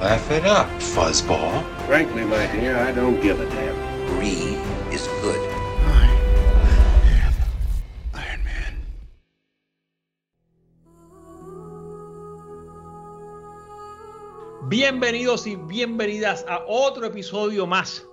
Laugh it up, fuzzball. Frankly, my dear, I don't give a damn. Brie is good. Iron Man. Bienvenidos y bienvenidas a otro episodio más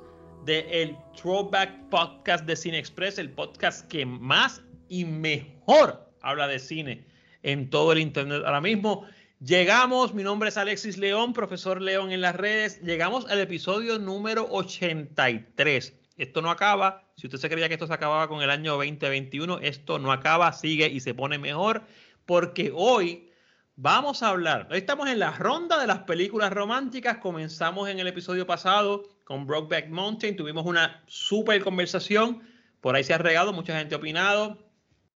de el Throwback Podcast de Cine Express, el podcast que más y mejor habla de cine en todo el internet. Ahora mismo llegamos, mi nombre es Alexis León, profesor León en las redes, llegamos al episodio número 83. Esto no acaba, si usted se creía que esto se acababa con el año 2021, esto no acaba, sigue y se pone mejor, porque hoy Vamos a hablar. Hoy estamos en la ronda de las películas románticas. Comenzamos en el episodio pasado con Brokeback Mountain. Tuvimos una súper conversación. Por ahí se ha regado, mucha gente ha opinado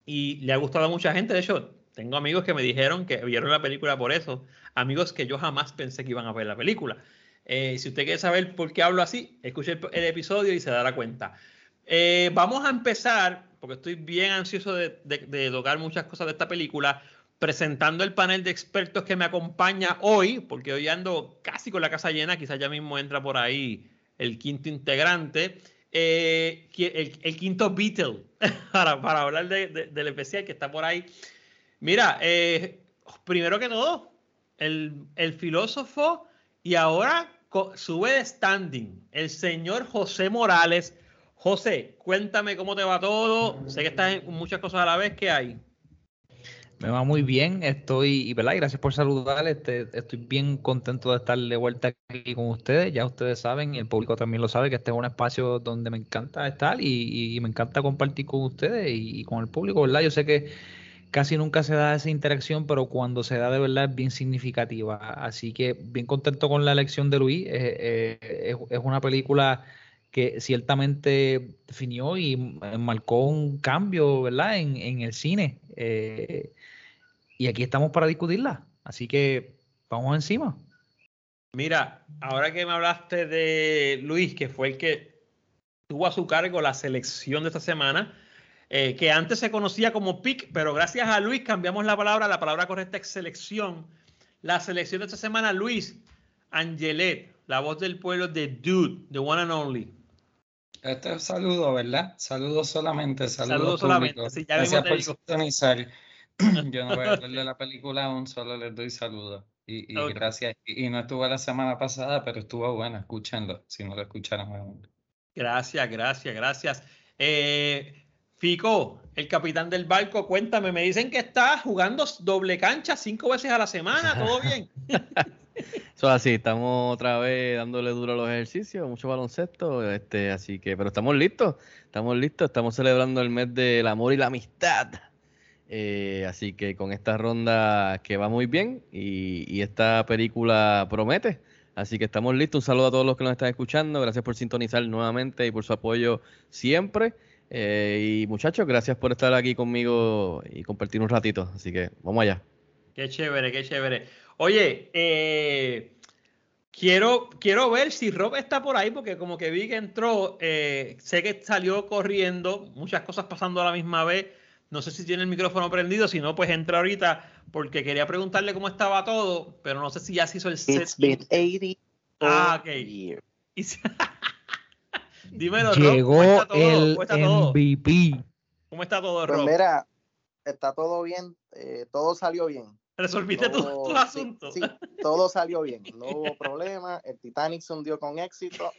y le ha gustado a mucha gente. De hecho, tengo amigos que me dijeron que vieron la película por eso. Amigos que yo jamás pensé que iban a ver la película. Eh, si usted quiere saber por qué hablo así, escuche el, el episodio y se dará cuenta. Eh, vamos a empezar, porque estoy bien ansioso de, de, de tocar muchas cosas de esta película presentando el panel de expertos que me acompaña hoy, porque hoy ando casi con la casa llena, quizás ya mismo entra por ahí el quinto integrante, eh, el, el, quinto Beatle, para, para hablar de, de, del especial que está por ahí. Mira, eh, primero que todo, el, el, filósofo y ahora sube de standing, el señor José Morales. José, cuéntame cómo te va todo. Sé que estás en muchas cosas a la vez. ¿Qué hay? Me va muy bien, estoy, y ¿verdad? Gracias por saludar, este, estoy bien contento de estar de vuelta aquí con ustedes, ya ustedes saben, y el público también lo sabe, que este es un espacio donde me encanta estar y, me encanta compartir con ustedes y, con el público, ¿verdad? Yo sé que casi nunca se da esa interacción, pero cuando se da de verdad es bien significativa, así que bien contento con la elección de Luis, eh, eh, es, es una película que ciertamente definió y marcó un cambio, ¿verdad? En, en el cine. Eh, y aquí estamos para discutirla. Así que vamos encima. Mira, ahora que me hablaste de Luis, que fue el que tuvo a su cargo la selección de esta semana, eh, que antes se conocía como PIC, pero gracias a Luis cambiamos la palabra, la palabra correcta es selección. La selección de esta semana, Luis Angelet, la voz del pueblo de Dude, the one and only. Este es saludo, ¿verdad? Saludos solamente, saludos saludo solamente. Sí, ya Gracias por sintonizar. Yo no voy a hablar de la película aún, solo les doy saludos. Y, y okay. gracias. Y, no estuve la semana pasada, pero estuvo buena. Escúchenlo, si no lo escucharon aún. Gracias, gracias, gracias. Eh, Fico, el capitán del barco, cuéntame, me dicen que estás jugando doble cancha cinco veces a la semana, ¿todo bien? Eso así, estamos otra vez dándole duro a los ejercicios, mucho baloncesto, este, así que, pero estamos listos, estamos listos, estamos celebrando el mes del amor y la amistad. Eh, así que con esta ronda que va muy bien y, y, esta película promete. Así que estamos listos. Un saludo a todos los que nos están escuchando. Gracias por sintonizar nuevamente y por su apoyo siempre. Eh, y muchachos, gracias por estar aquí conmigo y compartir un ratito. Así que vamos allá. Qué chévere, qué chévere. Oye, eh, quiero, quiero ver si Rob está por ahí, porque como que vi que entró, eh, sé que salió corriendo, muchas cosas pasando a la misma vez. No sé si tiene el micrófono prendido, si no, pues entra ahorita, porque quería preguntarle cómo estaba todo, pero no sé si ya se hizo el set. It's been 80 ah, ok. Years. Dímelo, Llegó Rob, el ¿Cómo está todo? MVP. ¿Cómo está todo, Pues Rob? mira, está todo bien, eh, todo salió bien. ¿Resolviste tus tu asuntos? Sí, sí, todo salió bien, no hubo problema, el Titanic se hundió con éxito.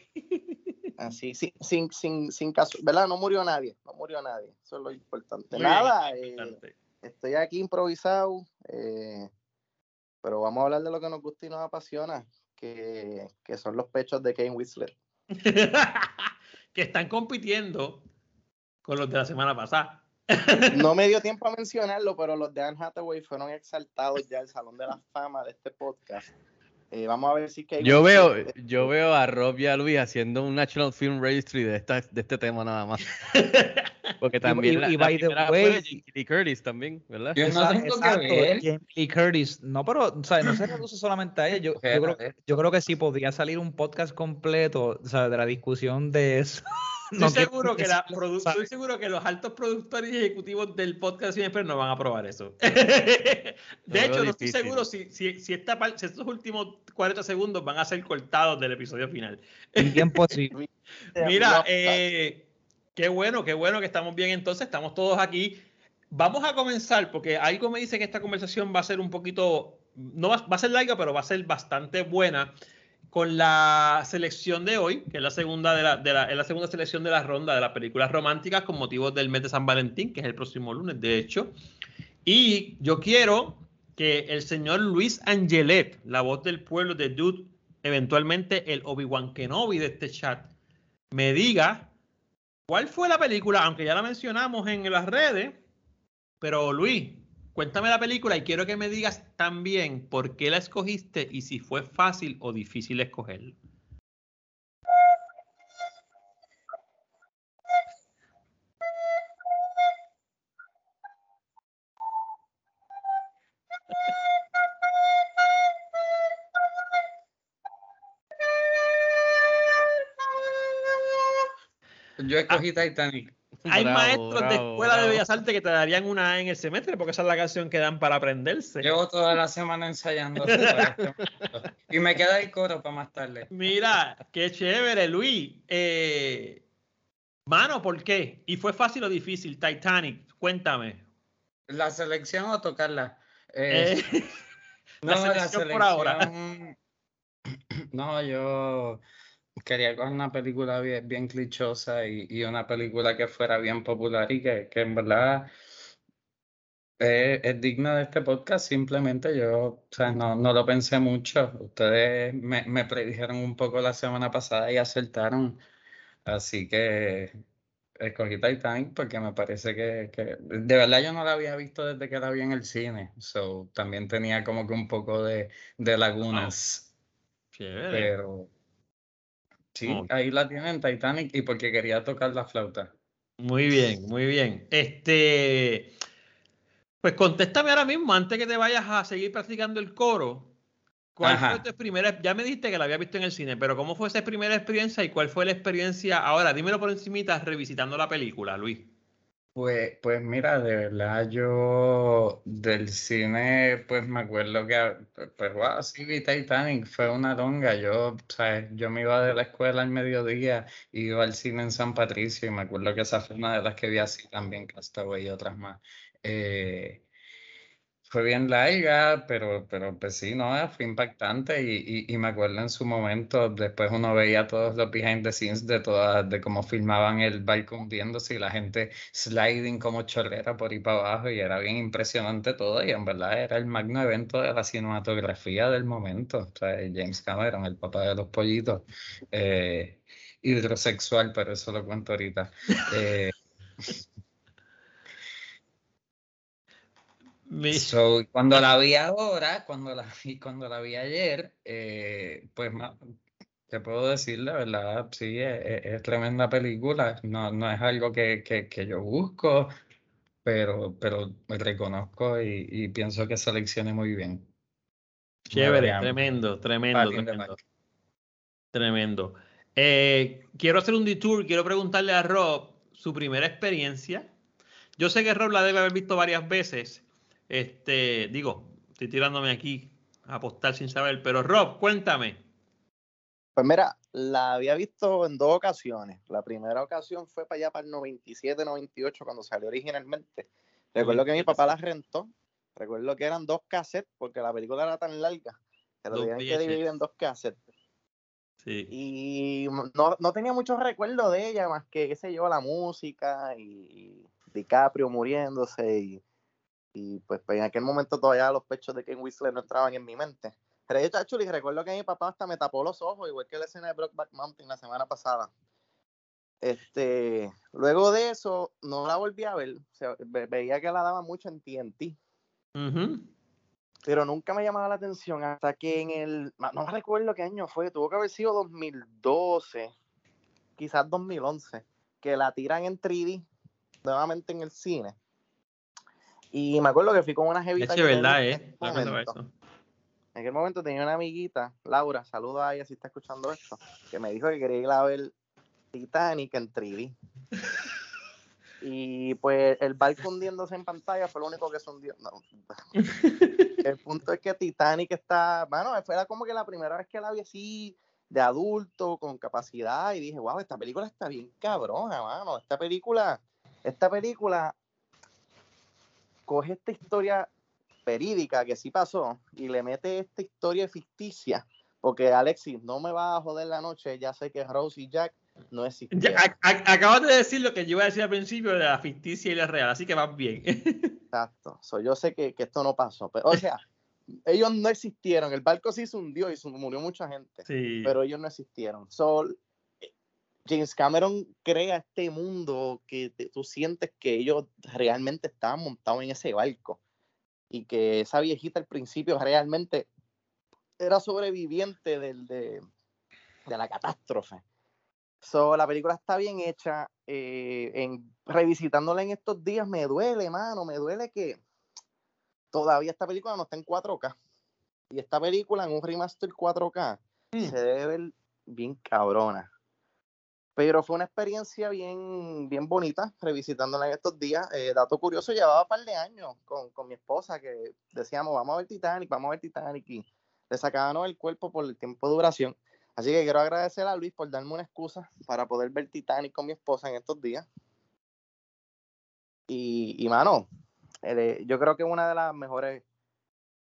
Así, sin, sin, sin, sin caso, ¿verdad? No murió nadie, no murió nadie, eso es lo importante. Muy Nada, bien, eh, importante. estoy aquí improvisado, eh, pero vamos a hablar de lo que nos gusta y nos apasiona, que, que son los pechos de Kane Whistler. que están compitiendo con los de la semana pasada. No me dio tiempo a mencionarlo, pero los de Anne Hathaway fueron exaltados ya al Salón de la Fama de este podcast. Eh, vamos a ver si que yo veo, yo veo a Rob y a Luis haciendo un National Film Registry de esta, de este tema nada más. Porque también y, la, y la by the primera way- fue Jamie Lee Curtis también, ¿verdad? Yo no exacto, Lee Curtis. No, pero o sea, no se reduce solamente a ella. Yo, yo, creo, yo creo que sí podría salir un podcast completo o sea, de la discusión de eso. No Estoy seguro, que la produ- estoy seguro que los altos productores y ejecutivos del podcast siempre no van a aprobar eso. de hecho, no estoy seguro si, si, si, esta si estos últimos 40 segundos van a ser cortados del episodio final. posible. Mira, eh, qué bueno, qué bueno que estamos bien entonces, estamos todos aquí. Vamos a comenzar porque algo me dice que esta conversación va a ser un poquito, no va, va a ser larga, pero va a ser bastante buena con la selección de hoy, que es la segunda de la, de la, la segunda selección de la ronda de las películas románticas con motivos del mes de San Valentín, que es el próximo lunes, de hecho. Y yo quiero que el señor Luis Angelet, la voz del pueblo de Dude, eventualmente el Obi-Wan Kenobi de este chat, me diga cuál fue la película, aunque ya la mencionamos en las redes, pero Luis, cuéntame la película y quiero que me digas también por qué la escogiste y si fue fácil o difícil escogerla. Yo escogí Titanic. Hay Bravo, maestros de bravo, escuela de. Bellas Artes que te darían una A en el semestre porque esa es la canción que dan para aprenderse. Llevo toda la semana ensayando. este y me queda el coro para más tarde. Mira, qué chévere, Luis. Eh, mano, ¿por qué? ¿Y fue fácil o difícil? Titanic, cuéntame. ¿La selección o tocarla? Eh, Eh, la selección por ahora. selección- No, yo quería coger una película bien, bien clichosa y, y una película que fuera bien popular y que, que en verdad es, es digna de este podcast. Simplemente yo, o sea, no, no lo pensé mucho. Ustedes me, me predijeron un poco la semana pasada y acertaron. Así que escogí Titanic porque me parece que, que- de verdad yo no la había visto desde que la vi en el cine. So, también tenía como que un poco de, de lagunas. Chévere. Pero sí, ahí la tienen Titanic y porque quería tocar la flauta. Muy bien, muy bien. Este, pues contéstame ahora mismo, antes que te vayas a seguir practicando el coro. ¿Cuál Ajá. fue tu primera? Ya me dijiste que la había visto en el cine, pero ¿cómo fue esa primera experiencia y cuál fue la experiencia ahora? Dímelo por encimita revisitando la película, Luis. Pues, pues mira, de verdad yo del cine, pues me acuerdo que, pues wow, sí vi Titanic, fue una longa, yo, ¿sabes? Yo me iba de la escuela al mediodía, iba al cine en San Patricio y me acuerdo que esa fue una de las que vi así también, Castaway y otras más. Eh, fue bien larga, pero, pero pues sí, no, fue impactante y, y, y me acuerdo en su momento, después uno veía todos los behind the scenes de todas, de cómo filmaban el barco hundiéndose y la gente sliding como chorrera por ahí para abajo y era bien impresionante todo y en verdad era el magno evento de la cinematografía del momento, o sea, James Cameron, el papá de los pollitos, eh, hidrosexual, pero eso lo cuento ahorita. Eh, Mi- So, cuando la vi ahora, cuando la vi, cuando la vi ayer, eh, pues te puedo decir la verdad, sí, es, es- es tremenda película. No, no es algo que, que, que yo busco, pero, pero reconozco y, y pienso que seleccioné muy bien. Chévere, tremendo, tremendo, tremendo. Tremendo. Eh, quiero hacer un detour, quiero preguntarle a Rob su primera experiencia. Yo sé que Rob la debe haber visto varias veces. Este, digo, estoy tirándome aquí a apostar sin saber, pero Rob, cuéntame. Pues mira, la había visto en dos ocasiones. La primera ocasión fue para allá para el 97, 98, cuando salió originalmente. Recuerdo que mi papá la rentó. Recuerdo que eran dos cassettes, porque la película era tan larga que lo tenían que dividir en dos cassettes. Sí. Y no, no tenía mucho recuerdo de ella, más que, qué sé yo, la música y, y DiCaprio muriéndose. Y, y pues, pues, en aquel momento todavía los pechos de Ken Whistler no entraban en mi mente. Pero yo, y recuerdo que mi papá hasta me tapó los ojos, igual que la escena de Brockback Mountain la semana pasada. Este, luego de eso, no la volví a ver. O sea, ve- veía que la daba mucho en TNT. Pero nunca me llamaba la atención hasta que en el, no no recuerdo qué año fue, tuvo que haber sido 2012, quizás 2011, que la tiran en 3D nuevamente en el cine. Y me acuerdo que fui con una jevita. Es verdad, ¿eh? en momento. eso. En aquel momento tenía una amiguita, Laura, saluda a ella si está escuchando esto, que me dijo que quería ir a ver Titanic en 3D. Y pues el barco hundiéndose en pantalla fue lo único que se hundió. No. El punto es que Titanic está, bueno, fue la- como que la primera vez que la vi así de adulto, con capacidad, y dije, wow, esta película está bien cabrona, mano. Esta película, esta película coge esta historia verídica que sí pasó y le mete esta historia ficticia. Porque Alexis, no me va a joder la noche, ya sé que Rose y Jack no a- acabas de decir lo que yo iba a decir al principio de la ficticia y la real, así que vas bien. Exacto. So, yo sé que, que esto no pasó. Pero, o sea, ellos no existieron. El barco sí se hundió y se murió mucha gente. Sí. Pero ellos no existieron. So, James Cameron crea este mundo que te- tú sientes que ellos realmente estaban montados en ese barco. Y que esa viejita al principio realmente era sobreviviente del, de, de la catástrofe. So, la película está bien hecha. eh, en, revisitándola en estos días me duele, mano. Me duele que todavía esta película no está en 4K. Y esta película en un remaster 4K Mm. se debe ver bien cabrona. Pero fue una experiencia bien, bien bonita revisitándola en estos días. Eh, dato curioso, llevaba un par de años con, con mi esposa que decíamos, vamos a ver Titanic, vamos a ver Titanic y le sacábamos el cuerpo por el tiempo de duración. Así que quiero agradecer a Luis por darme una excusa para poder ver Titanic con mi esposa en estos días. Y, y mano, eh, yo creo que es una de las mejores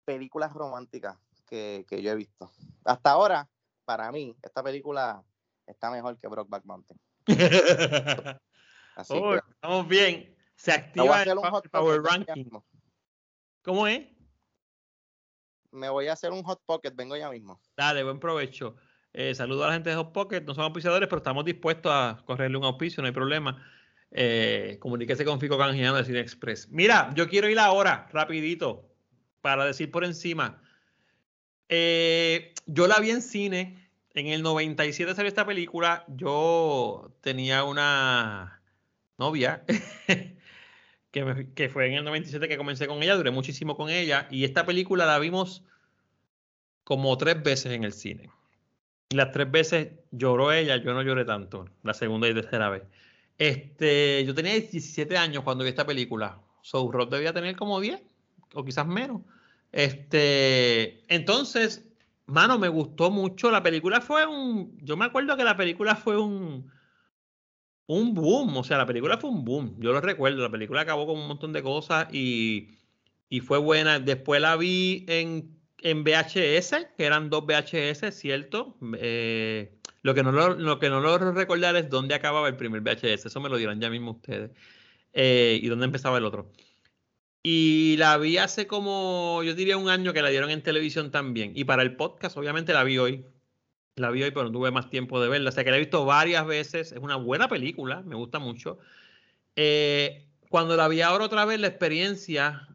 películas románticas que, que yo he visto. Hasta ahora, para mí, esta película está mejor que Brokeback Mountain. Así Oh, que estamos bien. Se activa el Power Ranking. ¿Cómo es? Me voy a hacer un hot pocket, vengo ya mismo. Dale, buen provecho. Eh, saludo a la gente de Hot Pocket, no somos auspiciadores, pero estamos dispuestos a correrle un auspicio, no hay problema. Eh, comuníquese con Fico Canjiano de Cine Express. Mira, yo quiero ir ahora, rapidito, para decir por encima. Eh, yo la vi en cine, en el 97 salió esta película, yo tenía una novia que, me- fue en el 97 que comencé con ella, duré muchísimo con ella, y esta película la vimos como tres veces en el cine. Y las tres veces lloró ella, yo no lloré tanto, la segunda y tercera vez. Este, yo tenía 17 años cuando vi esta película. So Rob debía tener como 10 o quizás menos. Este, entonces, mano, me gustó mucho. La película fue un. Yo me acuerdo que la película fue un. Un boom. O sea, la película fue un boom. Yo lo recuerdo. La película acabó con un montón de cosas y, y fue buena. Después la vi en, en VHS, que eran dos VHS, ¿cierto? Eh, lo, que no lo, lo que no logro recordar es dónde acababa el primer VHS. Eso me lo dirán ya mismo ustedes. Eh, y dónde empezaba el otro. Y la vi hace como, yo diría un año que la dieron en televisión también. Y para el podcast, obviamente la vi hoy. La vi hoy, pero no tuve más tiempo de verla. O sea que la he visto varias veces. Es una buena película, me gusta mucho. Eh, cuando la vi ahora otra vez, la experiencia,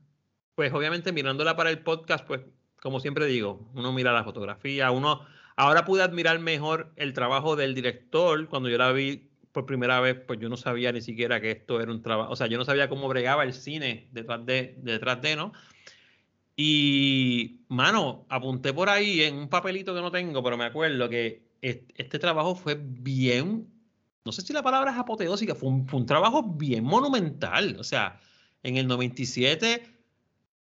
pues obviamente mirándola para el podcast, pues como siempre digo, uno mira la fotografía, uno ahora pude admirar mejor el trabajo del director. Cuando yo la vi por primera vez, pues yo no sabía ni siquiera que esto era un trabajo, o sea, yo no sabía cómo bregaba el cine detrás de, detrás de, ¿no? Y, mano, apunté por ahí en un papelito que no tengo, pero me acuerdo que est- este trabajo fue bien, no sé si la palabra es apoteósica, fue un, fue un trabajo bien monumental. O sea, en el 97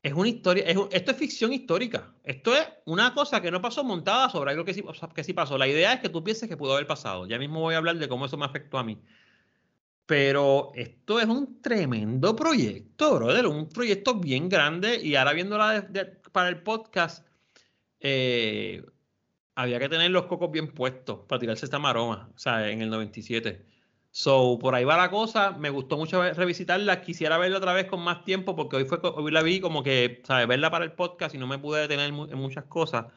es una historia, esto es ficción histórica. Esto es una cosa que no pasó montada sobre algo que sí, pasó. La idea es que tú pienses que pudo haber pasado. Ya mismo voy a hablar de cómo eso me afectó a mí. Pero esto es un tremendo proyecto, brother. Un proyecto bien grande. Y ahora viéndola para el podcast, eh, había que tener los cocos bien puestos para tirarse esta maroma. O sea, en el 97. So, por ahí va la cosa. Me gustó mucho revisitarla. Quisiera verla otra vez con más tiempo porque hoy, fue, hoy la vi como que, ¿sabes? Verla para el podcast y no me pude detener en muchas cosas.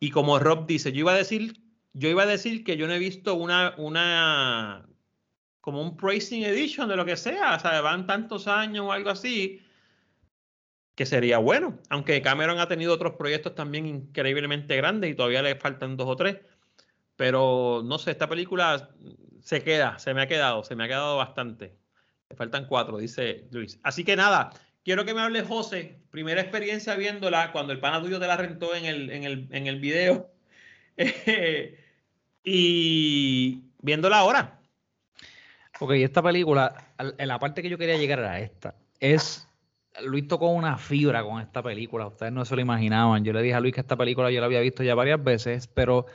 Y como Rob dice, yo iba a decir, yo iba a decir que yo no he visto una, una, como un praising edition de lo que sea, ¿sabes? Van tantos años o algo así, que sería bueno. Aunque Cameron ha tenido otros proyectos también increíblemente grandes y todavía le faltan dos o tres. Pero no sé, esta película se queda, se me ha quedado, se me ha quedado bastante. Le faltan cuatro, dice Luis. Así que nada, quiero que me hable José. Primera experiencia viéndola cuando el pana tuyo te la rentó en el, en el, en el video. y viéndola ahora. Ok, esta película, la parte que yo quería llegar era esta. Es Luis tocó una fibra con esta película, ustedes no se lo imaginaban. Yo le dije a Luis que esta película yo la había visto ya varias veces, pero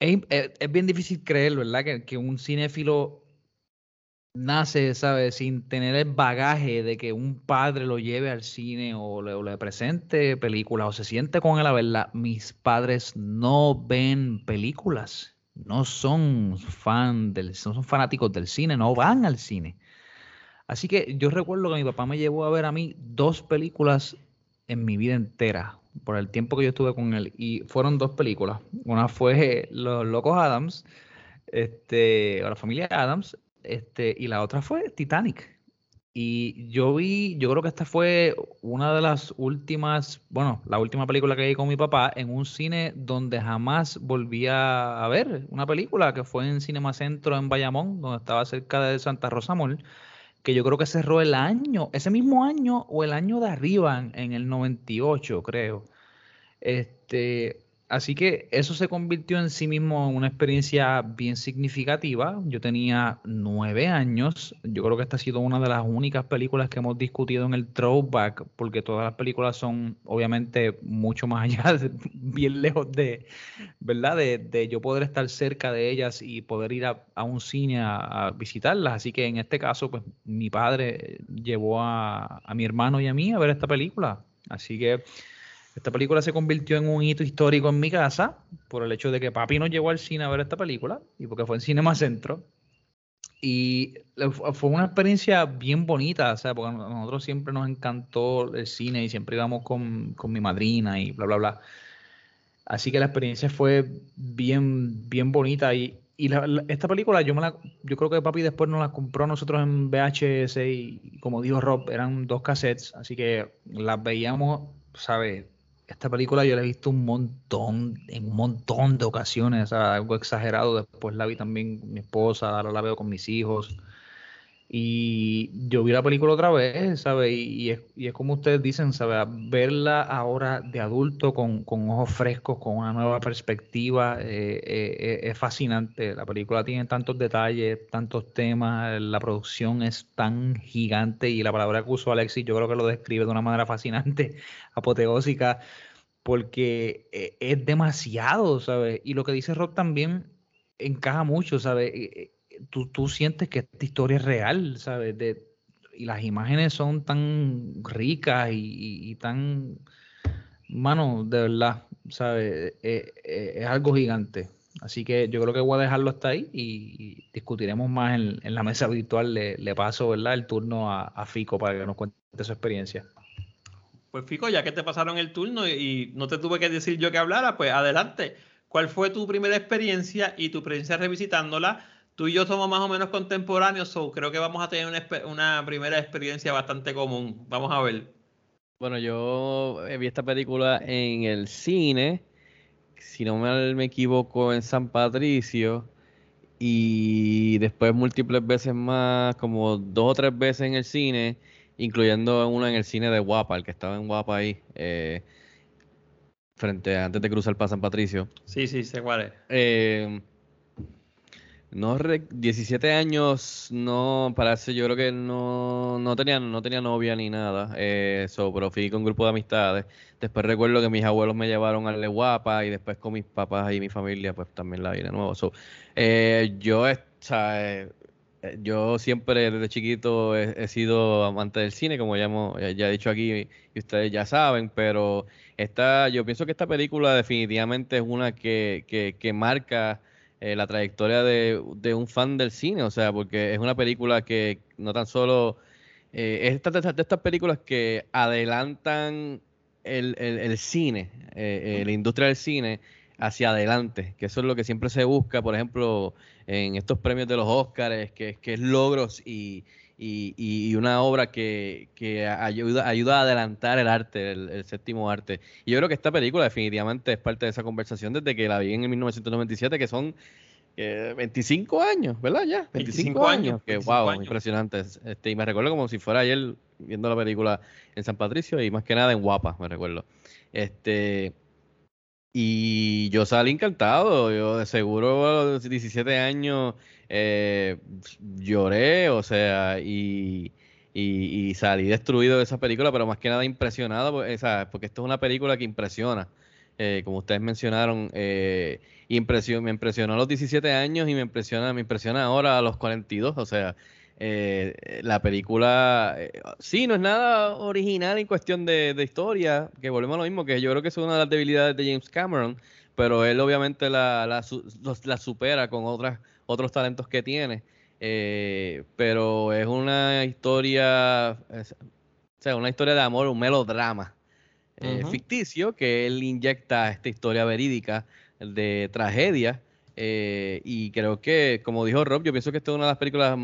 es, bien difícil creer, ¿verdad? Que, que, un cinéfilo nace, ¿sabes? Sin tener el bagaje de que un padre lo lleve al cine o le, presente películas o se siente con él a verla. Mis padres no ven películas, no son fan del, no son fanáticos del cine, no van al cine. Así que yo recuerdo que mi papá me llevó a ver a mí dos películas en mi vida entera, por el tiempo que yo estuve con él. Y fueron dos películas. Una fue Los Locos Adams, este, o la familia Adams, este, y la otra fue Titanic. Y yo vi, yo creo que esta fue una de las últimas, bueno, la última película que vi con mi papá en un cine donde jamás volví a ver una película que fue en Cinema Centro en Bayamón, donde estaba cerca de Santa Rosa Mall que yo creo que cerró el año, ese mismo año o el año de arriba, en el 98, creo. Este, así que eso se convirtió en sí mismo en una experiencia bien significativa. Yo tenía nueve años. Yo creo que esta ha sido una de las únicas películas que hemos discutido en el throwback, porque todas las películas son obviamente mucho más allá, bien lejos de, ¿verdad? De, yo poder estar cerca de ellas y poder ir a, un cine a, visitarlas. Así que en este caso, pues mi padre llevó a, a mi hermano y a mí a ver esta película. Así que esta película se convirtió en un hito histórico en mi casa por el hecho de que papi nos llevó al cine a ver esta película y porque fue en Cinema Centro. Y fue una experiencia bien bonita, o sea, porque a nosotros siempre nos encantó el cine y siempre íbamos con, mi madrina y bla, bla, bla. Así que la experiencia fue bien, bien bonita. Y, esta película yo, me la, yo creo que papi después nos la compró nosotros en VHS y como dijo Rob, eran dos cassettes, así que las veíamos, ¿sabes? Esta película yo la he visto un montón, en un montón de ocasiones, algo exagerado. Después la vi también mi esposa, ahora la veo con mis hijos. Y yo vi la película otra vez, ¿sabes? Y, es, como ustedes dicen, ¿sabes? Verla ahora de adulto con, ojos frescos, con una nueva perspectiva, eh, eh, eh, es fascinante. La película tiene tantos detalles, tantos temas, la producción es tan gigante y la palabra que usó Alexis yo creo que lo describe de una manera fascinante, apoteósica, porque es demasiado, ¿sabes? Y lo que dice Rob también encaja mucho, ¿sabes? Tú, sientes que esta historia es real, ¿sabes? De, y las imágenes son tan ricas y, tan, mano, de verdad, ¿sabes? Eh, eh, es algo gigante. Así que yo creo que voy a dejarlo hasta ahí y, discutiremos más en, la mesa virtual. Le, paso, ¿verdad? El turno a, Fico para que nos cuente su experiencia. Pues Fico, ya que te pasaron el turno y no te tuve que decir yo que hablara, pues adelante. ¿Cuál fue tu primera experiencia y tu experiencia revisitándola? Tú y yo somos más o menos contemporáneos, so creo que vamos a tener una, primera experiencia bastante común. Vamos a ver. Bueno, yo vi esta película en el cine, si no me equivoco, en San Patricio, y después múltiples veces más, como dos o tres veces en el cine, incluyendo una en el cine de Guapa, el que estaba en Guapa ahí. Eh, frente antes de cruzar para San Patricio. Sí, sí, sé cuál es. Eh, no, 17 años, no, parece, yo creo que no, no, tenía, no tenía novia ni nada, eh, pero fui con un grupo de amistades. Después recuerdo que mis abuelos me llevaron a Le Guapa y después con mis papás y mi familia, pues también la vi de nuevo. So, eh, yo, eh, yo siempre desde chiquito he, sido amante del cine, como ya, hemos, ya, he dicho aquí y ustedes ya saben, pero esta, yo pienso que esta película definitivamente es una que, que, que marca eh, la trayectoria de, un fan del cine, o sea, porque es una película que no tan solo... Eh, es de, estas películas que adelantan el, cine, eh, la industria del cine hacia adelante, que eso es lo que siempre se busca, por ejemplo, en estos premios de los Oscars, que, que es logros y, y, y una obra que, que ayuda, ayuda a adelantar el arte, el, séptimo arte. Y yo creo que esta película definitivamente es parte de esa conversación desde que la vi en 1997, que son 25 eh, años, ¿verdad? Ya, 25, años. Que wow, impresionante. Este, y me recuerdo como si fuera ayer viendo la película en San Patricio y más que nada en Guapa, me recuerdo. Este, y yo salí encantado, yo de seguro a los 17 años eh, lloré, o sea, y, y, salí destruido de esa película, pero más que nada impresionado, porque, porque esto es una película que impresiona, eh, como ustedes mencionaron, eh, me impresionó a los 17 años y me impresiona, me impresiona ahora a los 42, o sea, eh, la película, eh, sí, no es nada original en cuestión de, historia, que volvemos a lo mismo, que yo creo que es una de las debilidades de James Cameron, pero él obviamente la, la, supera con otras, otros talentos que tiene. Eh, pero es una historia, o sea, una historia de amor, un melodrama ficticio que él inyecta esta historia verídica de tragedia. y creo que, como dijo Rob, yo pienso que esta es una de las películas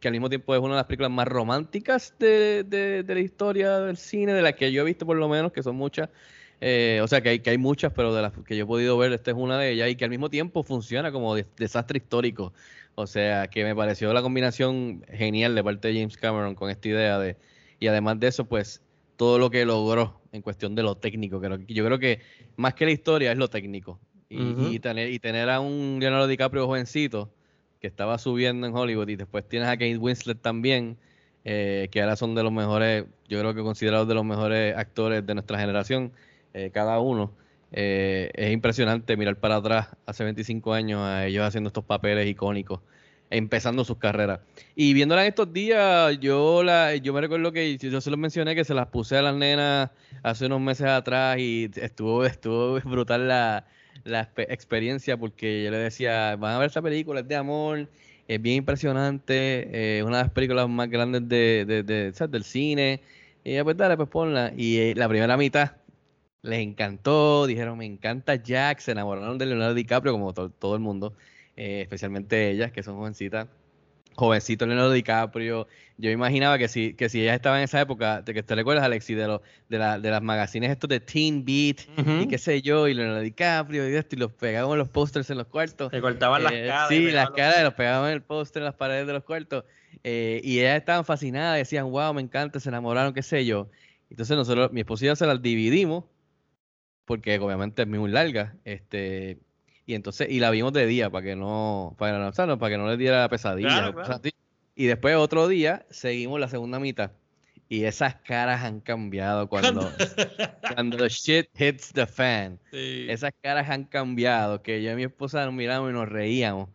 que al mismo tiempo es una de las películas más románticas de, de, la historia del cine, de las que yo he visto por lo menos, que son muchas. Eh, o sea, que hay, que hay muchas, pero de las que yo he podido ver, esta es una de ellas, y que al mismo tiempo funciona como desastre histórico. O sea, que me pareció la combinación genial de parte de James Cameron con esta idea de... Y además de eso, pues, todo lo que logró en cuestión de lo técnico. Que yo creo que más que la historia es lo técnico. Y, y, tener, y tener a un Leonardo DiCaprio jovencito que estaba subiendo en Hollywood y después tienes a Kate Winslet también, eh, que ahora son de los mejores, yo creo que considerados de los mejores actores de nuestra generación, eh, cada uno. Eh, es impresionante mirar para atrás hace 25 años a ellos haciendo estos papeles icónicos, empezando sus carreras. Y viéndola en estos días, yo la, yo me recuerdo que yo se los mencioné que se las puse a las nenas hace unos meses atrás y estuvo, estuvo brutal la, la experiencia porque yo le decía, van a ver esta película, es de amor, es bien impresionante, eh, es una de las películas más grandes de, de, del cine. Y ella, pues dale, pues ponla. Y eh, la primera mitad les encantó, dijeron, me encanta Jack, se enamoraron de Leonardo DiCaprio como todo el mundo, eh, especialmente ellas, que son jovencitas jovencito Leonardo DiCaprio. Yo imaginaba que si, que si ella estaba en esa época, de que te recuerdas, Alexi, de, lo, de, la, de las magazines estos de Teen Beat y qué sé yo, y Leonardo DiCaprio y esto, y los pegaban en los pósters en los cuartos. Se cortaban las eh, caras. Sí, las caras, los pegaban en el póster en las paredes de los cuartos. Eh, y ellas estaban fascinadas, decían, wow, me encanta, se enamoraron, qué sé yo. Entonces nosotros, mi esposa y yo se las dividimos, porque obviamente es muy larga, este, y entonces, y la vimos de día para que no, para, no, para que no le diera pesadilla. Y después otro día seguimos la segunda mitad. Y esas caras han cambiado cuando, cuando shit hits the fan. Esas caras han cambiado. Que yo y mi esposa nos miramos y nos reíamos.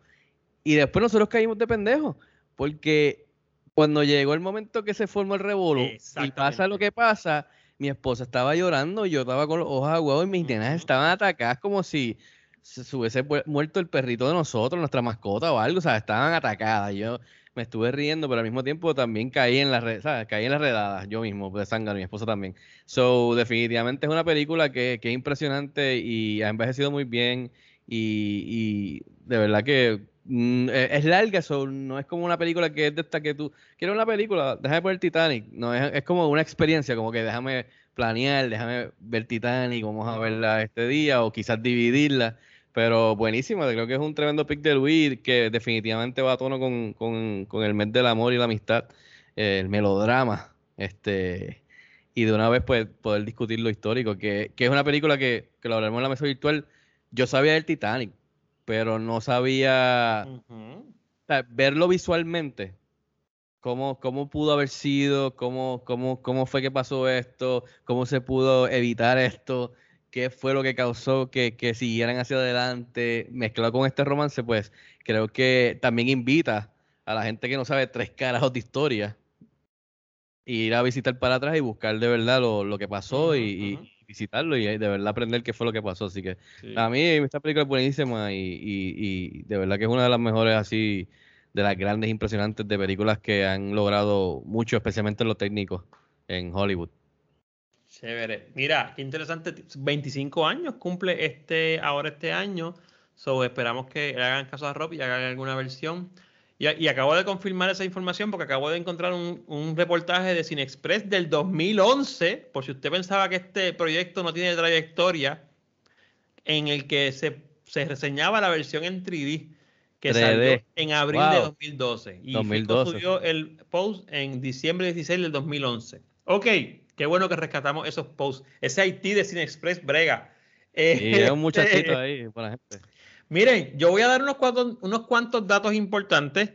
Y después nosotros caímos de pendejos. Porque cuando llegó el momento que se formó el revuelo y pasa lo que pasa, mi esposa estaba llorando, yo estaba con los ojos aguados y mis nenas estaban atacadas como si se hubiese muerto el perrito de nosotros, nuestra mascota o algo, o sea, estaban atacadas. Yo me estuve riendo, pero al mismo tiempo también caí en las ¿sabes? caí en las redadas, yo mismo, de sangre, mi esposa también. So, definitivamente es una película que, que es impresionante y ha envejecido muy bien y, de verdad que mm, e, es larga, eso no es como una película que es de esta que tú quieres una película, déjame ver Titanic, no es, es como una experiencia, como que déjame planear, déjame ver Titanic, vamos a verla este día o quizás dividirla. Pero buenísimo, creo que es un tremendo pick de Luis que definitivamente va a tono con, con, con el mes del amor y la amistad, el melodrama, este y de una vez pues poder discutir lo histórico, que, que es una película que, que, lo hablaremos en la mesa virtual. Yo sabía del Titanic, pero no sabía verlo visualmente. Cómo, cómo pudo haber sido, cómo, cómo, cómo fue que pasó esto, cómo se pudo evitar esto qué fue lo que causó que, que, siguieran hacia adelante, mezclado con este romance, pues creo que también invita a la gente que no sabe tres carajos de historia, ir a visitar para atrás y buscar de verdad lo, lo que pasó y, visitarlo y de verdad aprender qué fue lo que pasó. Así que a mí esta película es buenísima y, y, de verdad que es una de las mejores así, de las grandes impresionantes de películas que han logrado mucho, especialmente en lo técnico en Hollywood. Chévere. Mira, qué interesante. 25 años cumple este ahora este año. So, esperamos que le hagan caso a Rob y hagan alguna versión. Y, y acabo de confirmar esa información porque acabo de encontrar un, un reportaje de Cinexpress del 2011, por si usted pensaba que este proyecto no tiene trayectoria, en el que se, se reseñaba la versión en 3D que 3D. salió en abril de Wow. 2012. Y 2012. Fico subió el post en diciembre 16 del 2011. Ok, qué bueno que rescatamos esos posts. Ese IT de Cinexpress brega. Eh, Y es un muchachito ahí, buena gente. Miren, yo voy a dar unos cuantos, unos cuantos datos importantes.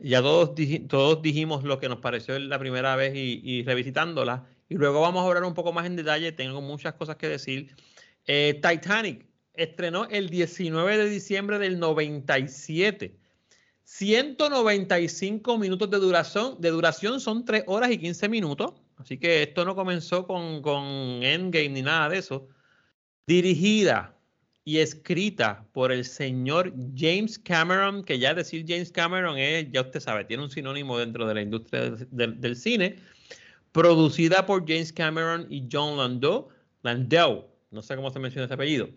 Ya todos, todos dijimos lo que nos pareció la primera vez y, y revisitándola. Y luego vamos a hablar un poco más en detalle. Tengo muchas cosas que decir. Eh, Titanic estrenó el 19 de diciembre del 97. 195 minutos de duración. De duración son 3 horas y 15 minutos. Así que esto no comenzó con, Endgame ni nada de eso. Dirigida y escrita por el señor James Cameron, que ya decir James Cameron es, ya usted sabe, tiene un sinónimo dentro de la industria del cine. Producida por James Cameron y John Landau, Landau, no sé cómo se menciona ese apellido.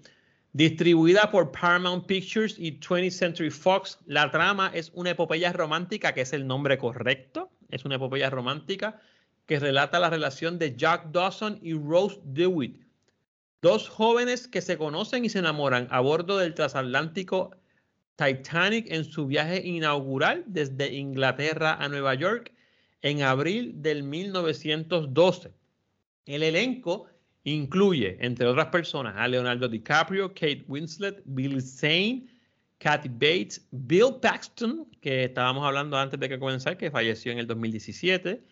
Distribuida por Paramount Pictures y 20th Century Fox, la trama es una epopeya romántica, que es el nombre correcto, es una epopeya romántica que relata la relación de Jack Dawson y Rose DeWitt, Dos jóvenes que se conocen y se enamoran a bordo del transatlántico Titanic en su viaje inaugural desde Inglaterra a Nueva York en abril del 1912. El elenco incluye, entre otras personas, a Leonardo DiCaprio, Kate Winslet, Billy Zane, Kathy Bates, Bill Paxton, que estábamos hablando antes de que comenzara, que falleció en el 2017,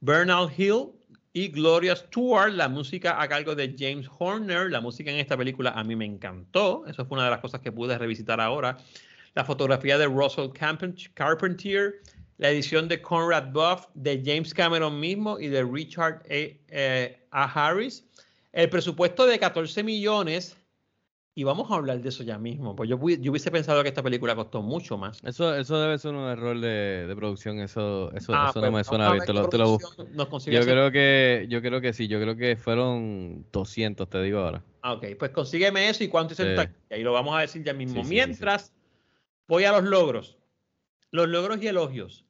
Bernal Hill y Gloria Stewart, la música a cargo de James Horner. La música en esta película a mí me encantó. Eso fue una de las cosas que pude revisitar ahora. La fotografía de Russell Carpentier, la edición de Conrad Buff, de James Cameron mismo y de Richard A. eh, A. Harris. El presupuesto de 14 millones. Y vamos a hablar de eso ya mismo. Pues yo, yo hubiese pensado que esta película costó mucho más. Eso, eso debe ser un error de, de producción, eso, eso, Ah, eso pues, no me suena bien, te lo, te lo Yo hacer. creo que, yo creo que sí, yo creo que fueron 200, te digo ahora. Ah, Ok, pues consígueme eso y cuánto hizo el Sí. Y lo vamos a decir ya mismo. Sí, sí. Mientras, voy a los logros. Los logros y elogios.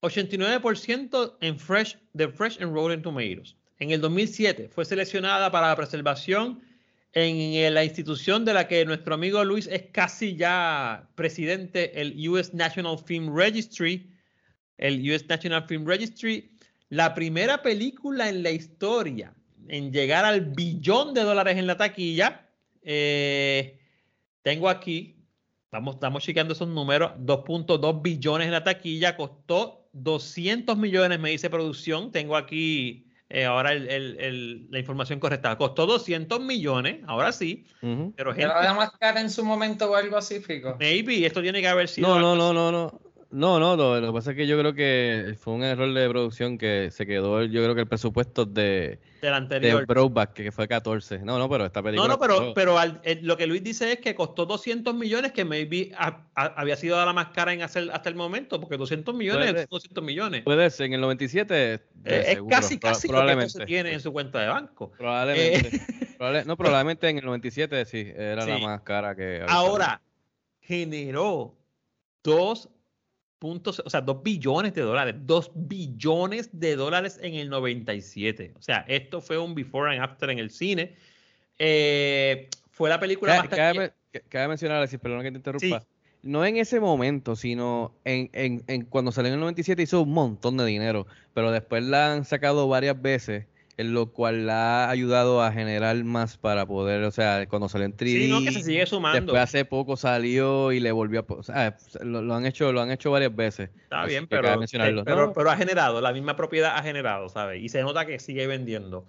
89% en Fresh, de Fresh and Rotten Tomatoes. En el 2007 fue seleccionada para la preservación en la institución de la que nuestro amigo Luis es casi ya presidente, el US National Film Registry. El US National Film Registry, la primera película en la historia en llegar al billón de dólares en la taquilla. Eh, tengo aquí, estamos, estamos chequeando esos números, 2.2 billones en la taquilla, costó 200 millones, me dice producción. Tengo aquí eh, ahora el- el- el- la información correcta. Costó 200 millones, ahora sí. Pero gente, ¿Era la más cara en su momento o algo así, Fico? maybe esto tiene que haber sido. No, no, no, no, no. No, no, lo, lo que pasa es que yo creo que fue un error de producción que se quedó, yo creo que el presupuesto de, Del de anterior. Brokeback, que fue 14. No, no, pero esta No, película no, pero, costó- pero al- eh, lo que Luis dice es que costó 200 millones, que maybe ha- ha- había sido la más cara en hacer hasta el momento, porque 200 millones Puede- es 200 millones. puede ser, en el 97 de Eh, es casi, casi lo que probablemente. se tiene en su cuenta de banco. Probablemente. Eh, Probable- no, probablemente en el 97 sí, era la más cara que Ahora, generó 2 puntos, o sea, 2 billones de dólares, 2 billones de dólares en el 97. O sea, esto fue un before and after en el cine. Eh, fue la película Cabe, más cabe- ca- cabe mencionar, Alexis, perdón que te interrumpa. No en ese momento, sino en, en, en cuando salió en el 97 hizo un montón de dinero, pero después la han sacado varias veces, en lo cual la ha ayudado a generar más para poder, o sea, cuando salió en 3D, Sí, no, que se sigue sumando. después hace poco salió y le volvió a, po- o sea, lo, lo han hecho, lo han hecho varias veces. Está bien, pero, mencionarlo. eh, pero, No, pero ha generado, la misma propiedad ha generado, ¿sabes? Y se nota que sigue vendiendo.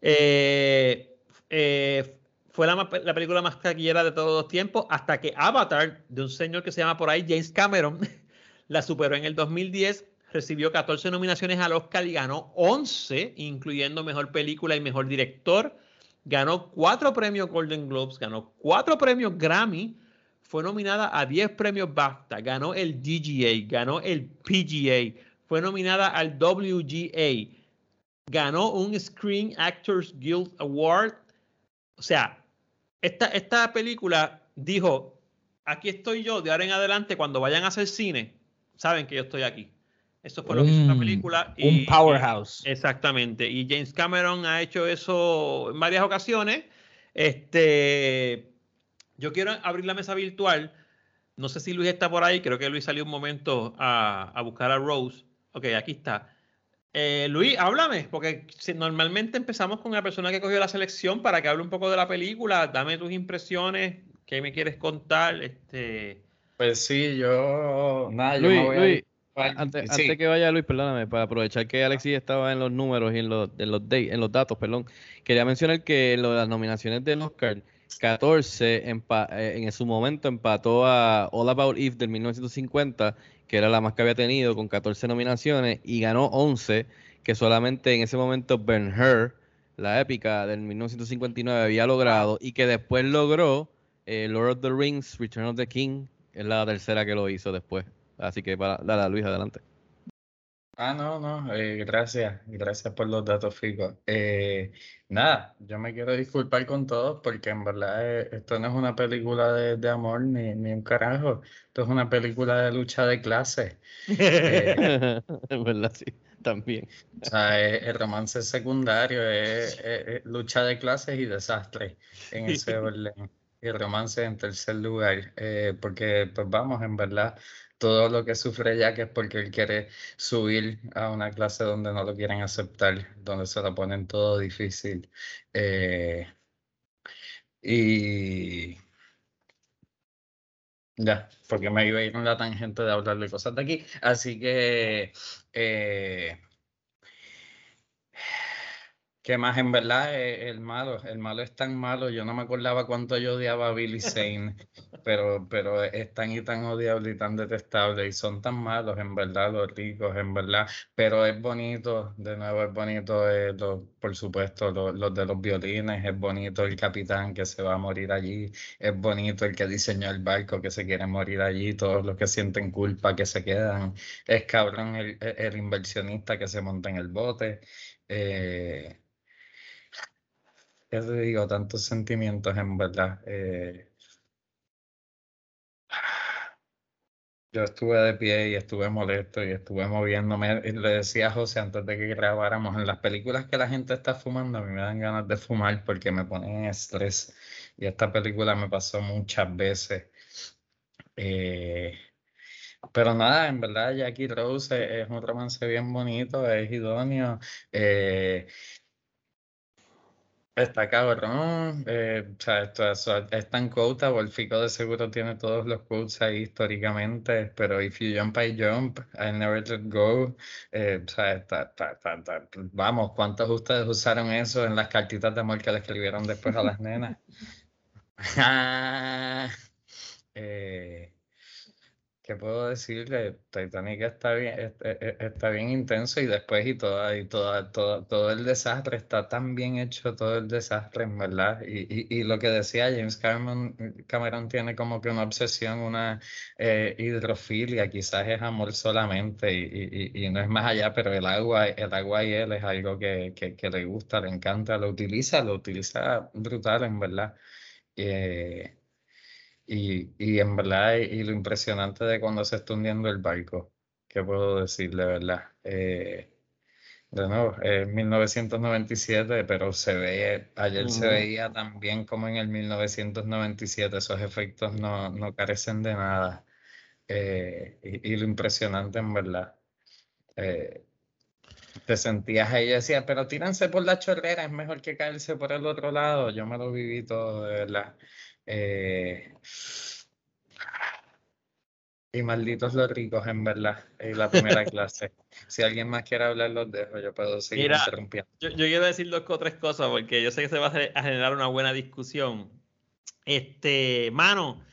Eh, eh, fue la, la película más taquillera de todos los tiempos hasta que Avatar, de un señor que se llama por ahí James Cameron, la superó en el 2010, recibió 14 nominaciones al Oscar y ganó 11, incluyendo Mejor Película y Mejor Director. Ganó cuatro premios Golden Globes, ganó cuatro premios Grammy, fue nominada a 10 premios BAFTA, ganó el DGA, ganó el PGA, fue nominada al WGA, ganó un Screen Actors Guild Award. O sea, esta, esta película dijo, aquí estoy yo de ahora en adelante cuando vayan a hacer cine, saben que yo estoy aquí. Eso fue lo que hizo la Un- película. un y- powerhouse. y- exactamente. Y James Cameron ha hecho eso en varias ocasiones. Este, yo quiero abrir la mesa virtual. No sé si Luis está por ahí. Creo que Luis salió un momento a, a buscar a Rose. Ok, aquí está. Eh, Luis, háblame, porque si- normalmente empezamos con la persona que cogió la selección para que hable un poco de la película. Dame tus impresiones. ¿Qué me quieres contar? Este, Pues sí, yo. Nada, yo Luis, me voy a Luis, disculpar. Antes, Sí. antes que vaya Luis, perdóname, para aprovechar que Alexis estaba en los números y en los, en los, date- en los datos, perdón, quería mencionar que lo de las nominaciones del Oscar, 14 empa- eh, en su momento empató a All About Eve del 1950, que era la más que había tenido, con 14 nominaciones, y ganó 11, que solamente en ese momento Ben Hur, la épica del 1959, había logrado, y que después logró eh, Lord of the Rings, Return of the King, es la tercera que lo hizo después. Así que para, dale, Luis, adelante. Ah, no, no, eh, gracias, gracias por los datos, Fico. Eh, nada, yo me quiero disculpar con todos porque en verdad eh, esto no es una película de, de amor ni, ni un carajo, esto es una película de lucha de clases. Eh, En verdad, sí, también. o sea, eh, el romance secundario es lucha de clases y desastre en ese orden. Y romance en tercer lugar, eh, porque pues vamos, en verdad, todo lo que sufre Jack es porque él quiere subir a una clase donde no lo quieren aceptar, donde se lo ponen todo difícil. eh, y ya, porque me iba a ir en la tangente de hablar de cosas de aquí. Así que, eh, ¿qué más? En verdad, eh, el malo, el malo es tan malo. Yo no me acordaba cuánto yo odiaba a Billy Zane, pero, pero es tan y tan odiable y tan detestable. Y son tan malos, en verdad, los ricos, en verdad. Pero es bonito, de nuevo, es bonito, eh, por supuesto, lo- los de los violines, es bonito el capitán que se va a morir allí, es bonito el que diseñó el barco que se quiere morir allí, todos los que sienten culpa que se quedan, es cabrón el, el- inversionista que se monta en el bote. Eh, ya digo, tantos sentimientos en verdad. eh, Yo estuve de pie y estuve molesto y estuve moviéndome. Y le decía a José antes de que grabáramos, en las películas que la gente está fumando, a mí me dan ganas de fumar porque me ponen en estrés. Y esta película me pasó muchas veces. Eh, pero nada, en verdad, Jackie Rose es, es un romance bien bonito, es idóneo. eh, Está cabrón, eh, o sea, esto, es tan quotable, Fico de seguro tiene todos los quotes ahí históricamente, pero if you jump, I jump, I never let go, eh, o sea, está, está- está- está- vamos, ¿cuántos de ustedes usaron eso en las cartitas de amor que le escribieron después a las nenas? Ah, eh, ¿Qué puedo decirle? Titanic está bien, es- es- está bien intenso y después y toda, y toda, toda- todo el desastre está tan bien hecho, todo el desastre, en verdad. Y, y, y lo que decía James Cameron, Cameron tiene como que una obsesión, una eh, hidrofilia, quizás es amor solamente y- y no es más allá, pero el agua, el agua y él es algo que, que, que le gusta, le encanta, lo utiliza, lo utiliza brutal, en verdad. Eh, y, y en verdad, y, lo impresionante de cuando se está hundiendo el barco, ¿qué puedo decir de verdad? Eh, de nuevo, es 1997, pero se ve, ayer se Ujú. veía tan bien como en el 1997, esos efectos no, no carecen de nada. Eh, y, y lo impresionante en verdad. Eh, te sentías ahí y decías, pero tíranse por la chorrera, es mejor que caerse por el otro lado. Yo me lo viví todo, de verdad. Eh, y malditos los ricos, en verdad, en la primera clase. Si alguien más quiere hablar, los dejo, yo puedo seguir Mira, interrumpiendo. Yo, yo quiero decir dos o tres cosas porque yo sé que se va a generar una buena discusión. Este, mano,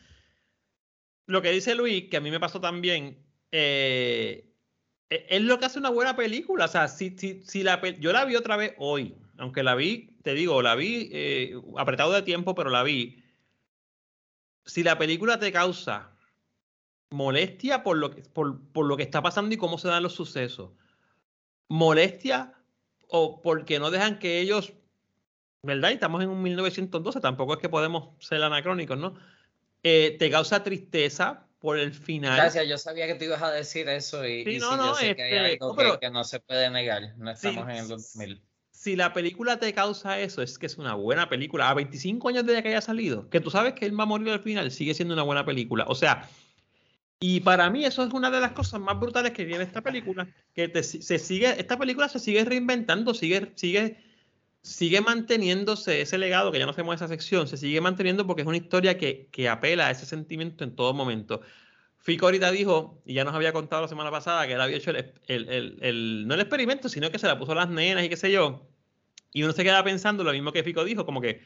lo que dice Luis, que a mí me pasó también, eh, e- es lo que hace una buena película. O sea, si, si, si la, yo la vi otra vez hoy, aunque la vi, te digo, la vi eh, apretado de tiempo, pero la vi. Si la película te causa molestia por lo que, por, por lo que está pasando y cómo se dan los sucesos, molestia o porque no dejan que ellos, ¿verdad? Y estamos en un 1912, tampoco es que podemos ser anacrónicos, ¿no? Eh, te causa tristeza por el final. Gracias, yo sabía que tú ibas a decir eso y, Sí, y no, sí, no, yo sé que hay este, algo no, que- pero- que, no se puede negar. No Sí, estamos en el 2000. Si la película te causa eso, es que es una buena película. A 25 años de que haya salido, que tú sabes que él va a morir al final, sigue siendo una buena película. O sea, y para mí eso es una de las cosas más brutales que tiene esta película, que se sigue, esta película se sigue reinventando, sigue, sigue, sigue manteniéndose ese legado, que ya no hacemos esa sección, se sigue manteniendo porque es una historia que, que apela a ese sentimiento en todo momento. Fico ahorita dijo, y ya nos había contado la semana pasada, que él había hecho el, el- el- el- no el experimento, sino que se la puso a las nenas y qué sé yo. Y uno se queda pensando lo mismo que Fico dijo, como que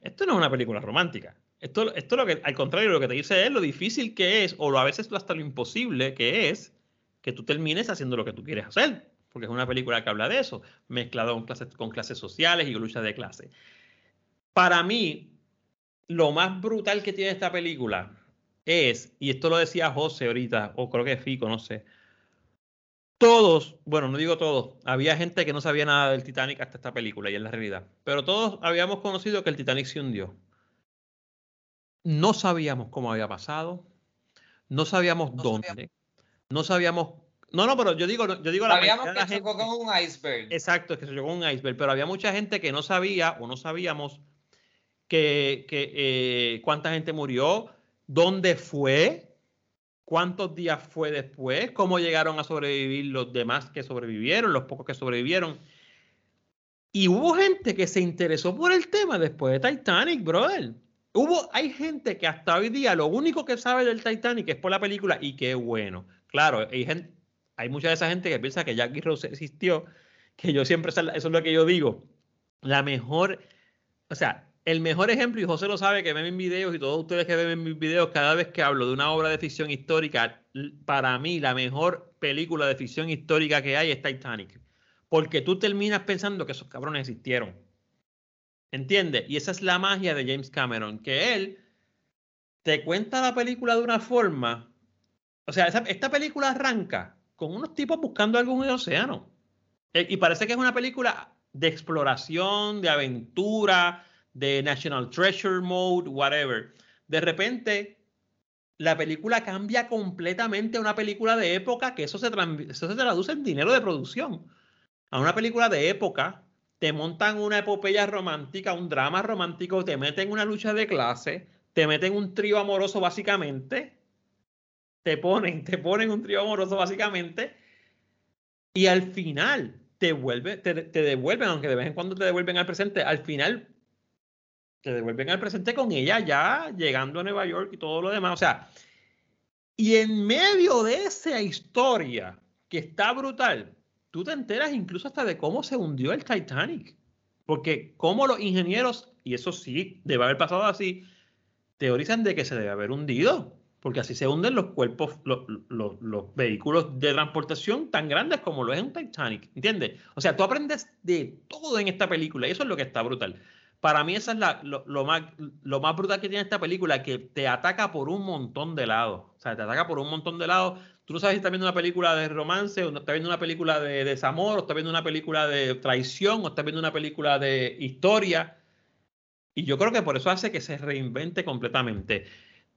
esto no es una película romántica. Esto, esto lo que, al contrario, lo que te dice es lo difícil que es, o a veces hasta lo imposible que es, que tú termines haciendo lo que tú quieres hacer. Porque es una película que habla de eso, mezclado con clases, con clases sociales y lucha de clase. Para mí, lo más brutal que tiene esta película es, y esto lo decía José ahorita, o creo que Fico, no sé. Todos, bueno, no digo todos, había gente que no sabía nada del Titanic hasta esta película y es la realidad. Pero todos habíamos conocido que el Titanic se hundió. No sabíamos cómo había pasado, no sabíamos dónde, no sabíamos. No, no, pero yo digo, yo digo la que la chocó gente- con un iceberg. Exacto, es que se llegó un iceberg, pero había mucha gente que no sabía o no sabíamos que, que, eh, cuánta gente murió, dónde fue, cuántos días fue después, cómo llegaron a sobrevivir los demás que sobrevivieron, los pocos que sobrevivieron. Y hubo gente que se interesó por el tema después de Titanic, brother. Hubo, hay gente que hasta hoy día lo único que sabe del Titanic es por la película y qué bueno. Claro, hay, gente, hay mucha de esa gente que piensa que Jackie Rose existió, que yo siempre, eso es lo que yo digo. La mejor, o sea, el mejor ejemplo, y José lo sabe, que ven mis videos y todos ustedes que ven mis videos, cada vez que hablo de una obra de ficción histórica, para mí la mejor película de ficción histórica que hay es Titanic. Porque tú terminas pensando que esos cabrones existieron. ¿Entiendes? Y esa es la magia de James Cameron, que él te cuenta la película de una forma. O sea, esta película arranca con unos tipos buscando algo en el océano. Eh, Y parece que es una película de exploración, de aventura, de National Treasure Mode, whatever. De repente, la película cambia completamente a una película de época, que eso se, eso se traduce en dinero de producción. A una película de época, te montan una epopeya romántica, un drama romántico, te meten una lucha de clase, te meten un trío amoroso básicamente, te ponen, te ponen un trío amoroso básicamente, y al final te, vuelve, te, te devuelven, aunque de vez en cuando te devuelven al presente, al final te devuelven al presente con ella ya llegando a Nueva York y todo lo demás. O sea, y en medio de esa historia que está brutal, tú te enteras incluso hasta de cómo se hundió el Titanic. Porque cómo los ingenieros, y eso sí, debe haber pasado así, teorizan de que se debe haber hundido. Porque así se hunden los cuerpos, los, los- los vehículos de transportación tan grandes como lo es un Titanic. ¿Entiendes? O sea, tú aprendes de todo en esta película y eso es lo que está brutal. Para mí, eso es la- lo, lo más, lo más brutal que tiene esta película, que te ataca por un montón de lados. O sea, te ataca por un montón de lados. Tú no sabes si estás viendo una película de romance, o estás viendo una película de desamor, o estás viendo una película de traición, o estás viendo una película de historia. Y yo creo que por eso hace que se reinvente completamente.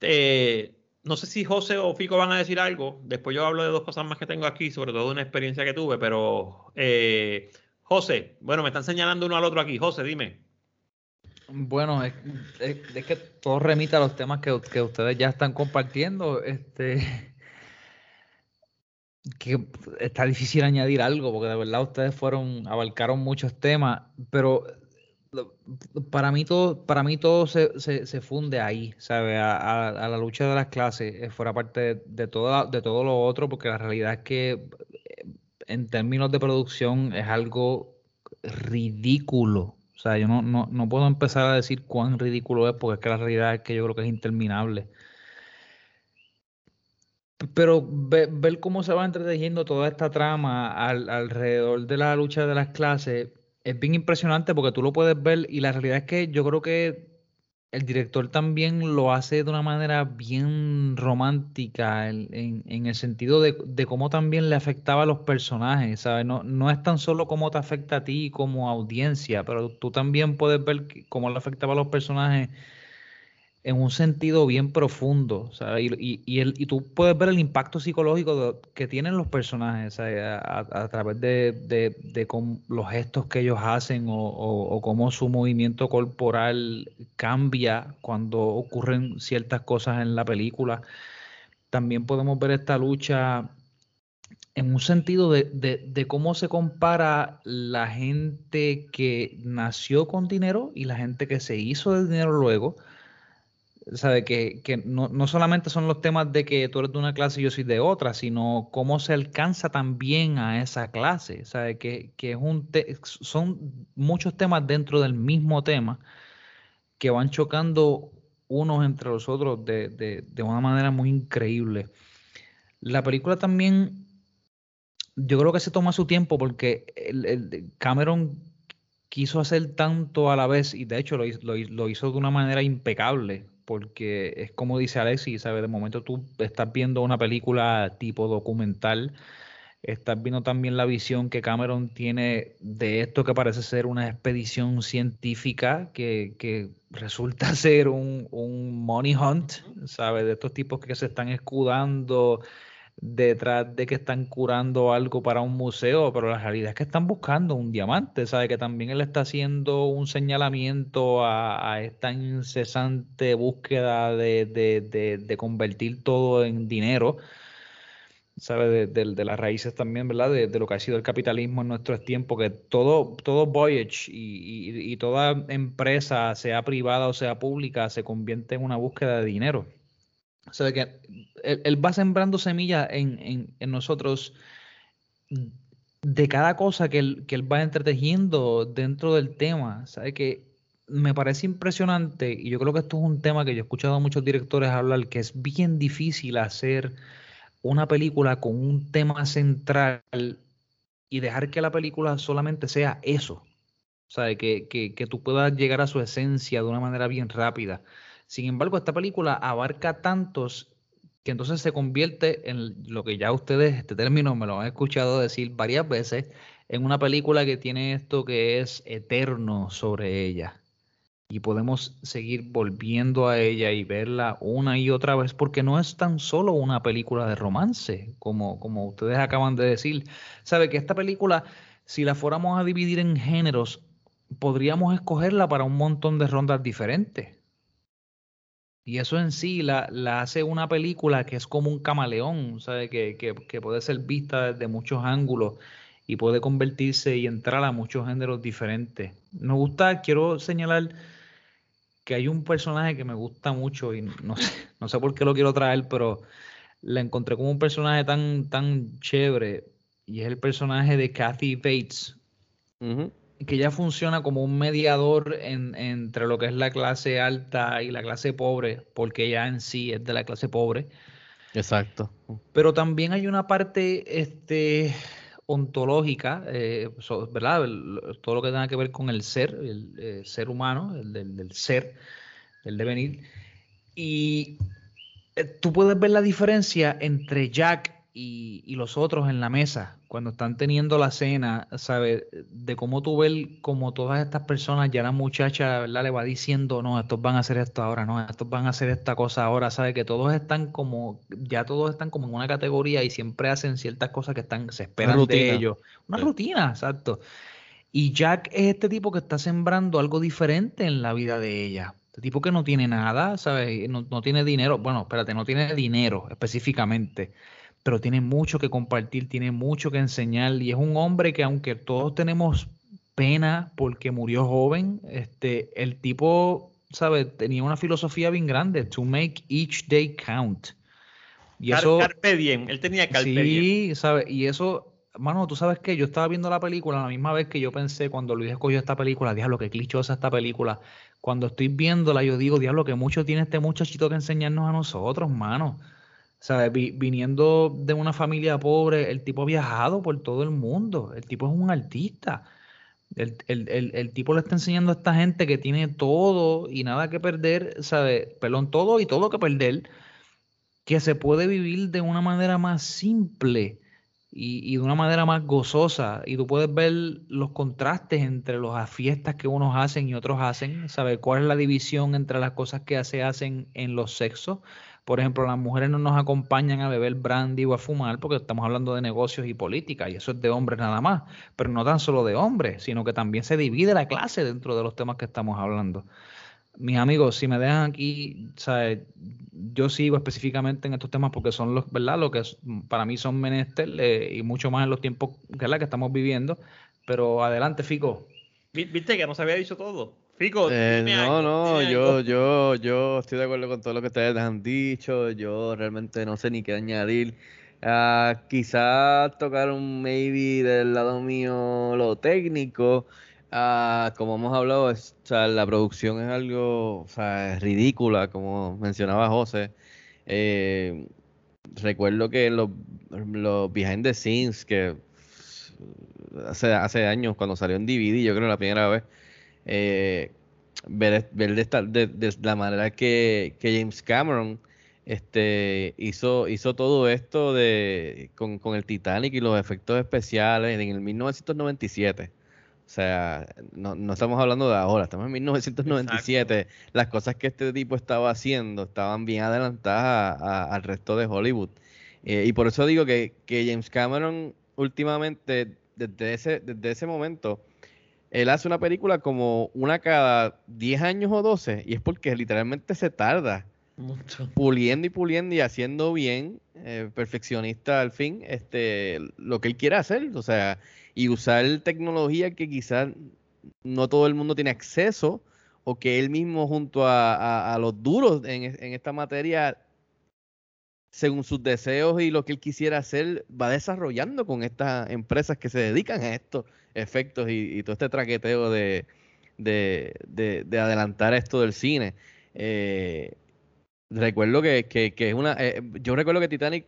Eh, no sé si José o Fico van a decir algo. Después yo hablo de dos cosas más que tengo aquí, sobre todo de una experiencia que tuve, pero eh, José, bueno, me están señalando uno al otro aquí. José, dime. Bueno, es, que todo remite a los temas que, ustedes ya están compartiendo. Este, que está difícil añadir algo, porque de verdad ustedes fueron, abarcaron muchos temas, pero para mí todo, para mí todo se, se, se funde ahí, ¿sabe? A, a- la lucha de las clases, eh, fuera parte de, de todo lo otro, porque la realidad es que eh, en términos de producción es algo ridículo. O sea, yo no, no, no puedo empezar a decir cuán ridículo es, porque es que la realidad es que yo creo que es interminable. Pero ve- ver cómo se va entretejiendo toda esta trama al- alrededor de la lucha de las clases es bien impresionante porque tú lo puedes ver y la realidad es que yo creo que el director también lo hace de una manera bien romántica en, en- en el sentido de, de cómo también le afectaba a los personajes, ¿sabes? No, no es tan solo cómo te afecta a ti como audiencia, pero tú también puedes ver cómo le afectaba a los personajes en un sentido bien profundo. Y, tú puedes ver el impacto psicológico que tienen los personajes a, través de, los gestos que ellos hacen o, cómo su movimiento corporal cambia cuando ocurren ciertas cosas en la película. También podemos ver esta lucha en un sentido de, cómo se compara la gente que nació con dinero y la gente que se hizo de dinero luego. Sabe que, que no, no, solamente son los temas de que tú eres de una clase y yo soy de otra, sino cómo se alcanza también a esa clase. Sabe que, que es un son muchos temas dentro del mismo tema que van chocando unos entre los otros de, de, de una manera muy increíble. La película también yo creo que se toma su tiempo porque el, Cameron quiso hacer tanto a la vez y de hecho lo, lo, hizo de una manera impecable porque es como dice Alexis, ¿sabes? De momento tú estás viendo una película tipo documental, estás viendo también la visión que Cameron tiene de esto que parece ser una expedición científica que, que resulta ser un, un money hunt, ¿sabes? De estos tipos que se están escudando detrás de que están curando algo para un museo, pero la realidad es que están buscando un diamante, ¿sabe? Que también él está haciendo un señalamiento a, esta incesante búsqueda de, de, de, convertir todo en dinero, ¿sabe? De, las raíces también, ¿verdad? De, lo que ha sido el capitalismo en nuestros tiempos, que todo, todo Voyage y, y, y toda empresa, sea privada o sea pública, se convierte en una búsqueda de dinero. O sea, que él, va sembrando semillas en, nosotros de cada cosa que él, que él va entretejiendo dentro del tema. ¿Sabe? Que me parece impresionante y yo creo que esto es un tema que yo he escuchado a muchos directores hablar, que es bien difícil hacer una película con un tema central y dejar que la película solamente sea eso. O sea, que, que, que tú puedas llegar a su esencia de una manera bien rápida. Sin embargo, esta película abarca tantos que entonces se convierte en lo que ya ustedes, este término me lo han escuchado decir varias veces, en una película que tiene esto que es eterno sobre ella. Y podemos seguir volviendo a ella y verla una y otra vez, porque no es tan solo una película de romance, como, como ustedes acaban de decir. Sabe que esta película, si la fuéramos a dividir en géneros, podríamos escogerla para un montón de rondas diferentes. Y eso en sí la, la, hace una película que es como un camaleón, ¿sabe? Que, que, puede ser vista desde muchos ángulos y puede convertirse y entrar a muchos géneros diferentes. Me gusta, quiero señalar que hay un personaje que me gusta mucho y no sé, no sé por qué lo quiero traer, pero la encontré como un personaje tan, tan chévere y es el personaje de Kathy Bates que ella funciona como un mediador entre lo que es la clase alta y la clase pobre, porque ella en sí es de la clase pobre. Exacto. Pero también hay una parte este, ontológica, eh, ¿verdad? todo lo que tenga que ver con el ser, el, eh, ser humano, el del, ser, el devenir. Y eh, tú puedes ver la diferencia entre Jack y, y, los otros en la mesa, cuando están teniendo la cena, ¿sabes? De cómo tú ves como todas estas personas, ya la muchacha, ¿verdad? Le va diciendo, no, estos van a hacer esto ahora, no, estos van a hacer esta cosa ahora, ¿sabes? Que todos están como, ya todos están como en una categoría y siempre hacen ciertas cosas que están, se esperan de ellos. Una rutina, exacto. Y Jack es este tipo que está sembrando algo diferente en la vida de ella. Este tipo que no tiene nada, ¿sabes? No, no tiene dinero. Bueno, espérate, no tiene dinero específicamente pero tiene mucho que compartir, tiene mucho que enseñar y es un hombre que aunque todos tenemos pena porque murió joven, este, el tipo, ¿sabe? Tenía una filosofía bien grande, to make each day count. Y eso, carpe diem, él tenía carpe sí, ¿sabe? Y eso, mano, tú sabes que yo estaba viendo la película la misma vez que yo pensé cuando Luis escogió esta película, diablo, qué clichosa esta película. Cuando estoy viéndola, yo digo, diablo, que mucho tiene este muchachito que enseñarnos a nosotros, mano. ¿Sabes? viniendo de una familia pobre, el tipo ha viajado por todo el mundo. El tipo es un artista. El, tipo le está enseñando a esta gente que tiene todo y nada que perder, ¿sabes? Perdón, todo y todo que perder, que se puede vivir de una manera más simple y, y, de una manera más gozosa. Y tú puedes ver los contrastes entre las fiestas que unos hacen y otros hacen, saber cuál es la división entre las cosas que se hacen en los sexos. Por ejemplo, las mujeres no nos acompañan a beber brandy o a fumar porque estamos hablando de negocios y política y eso es de hombres nada más, pero no tan solo de hombres, sino que también se divide la clase dentro de los temas que estamos hablando mis amigos, si me dejan aquí, yo sigo específicamente en estos temas porque son los, ¿verdad? Lo que para mí son menester eh, y mucho más en los tiempos que estamos viviendo. Pero adelante, Fico. Viste que no se había dicho todo. Fico, eh, no, no, yo, yo, yo estoy de acuerdo con todo lo que ustedes han dicho. Yo realmente no sé ni qué añadir. Uh, quizás tocar un maybe del lado mío lo técnico. Ah, como hemos hablado, la producción es algo ridícula, como mencionaba José. Eh, recuerdo que los, los behind the scenes, que hace, hace años, cuando salió en DVD, yo creo la primera vez, eh, ver, ver de, la manera que, James Cameron este, hizo, hizo todo esto de, con, con el Titanic y los efectos especiales en el 1997. O sea, no, no, estamos hablando de ahora, estamos en 1997. Las cosas que este tipo estaba haciendo estaban bien adelantadas al resto de Hollywood. Eh, y por eso digo que, que, James Cameron últimamente, desde ese, desde ese momento, él hace una película como una cada 10 años o 12, y es porque literalmente se tarda. Mucho. Puliendo y puliendo y haciendo bien, eh, perfeccionista al fin, este, lo que él quiere hacer. O sea, y usar tecnología que quizás no todo el mundo tiene acceso o que él mismo junto a, los duros en, esta materia, según sus deseos y lo que él quisiera hacer, va desarrollando con estas empresas que se dedican a estos efectos y, todo este traqueteo de, adelantar esto del cine. Eh, recuerdo que, es una... Eh, yo recuerdo que Titanic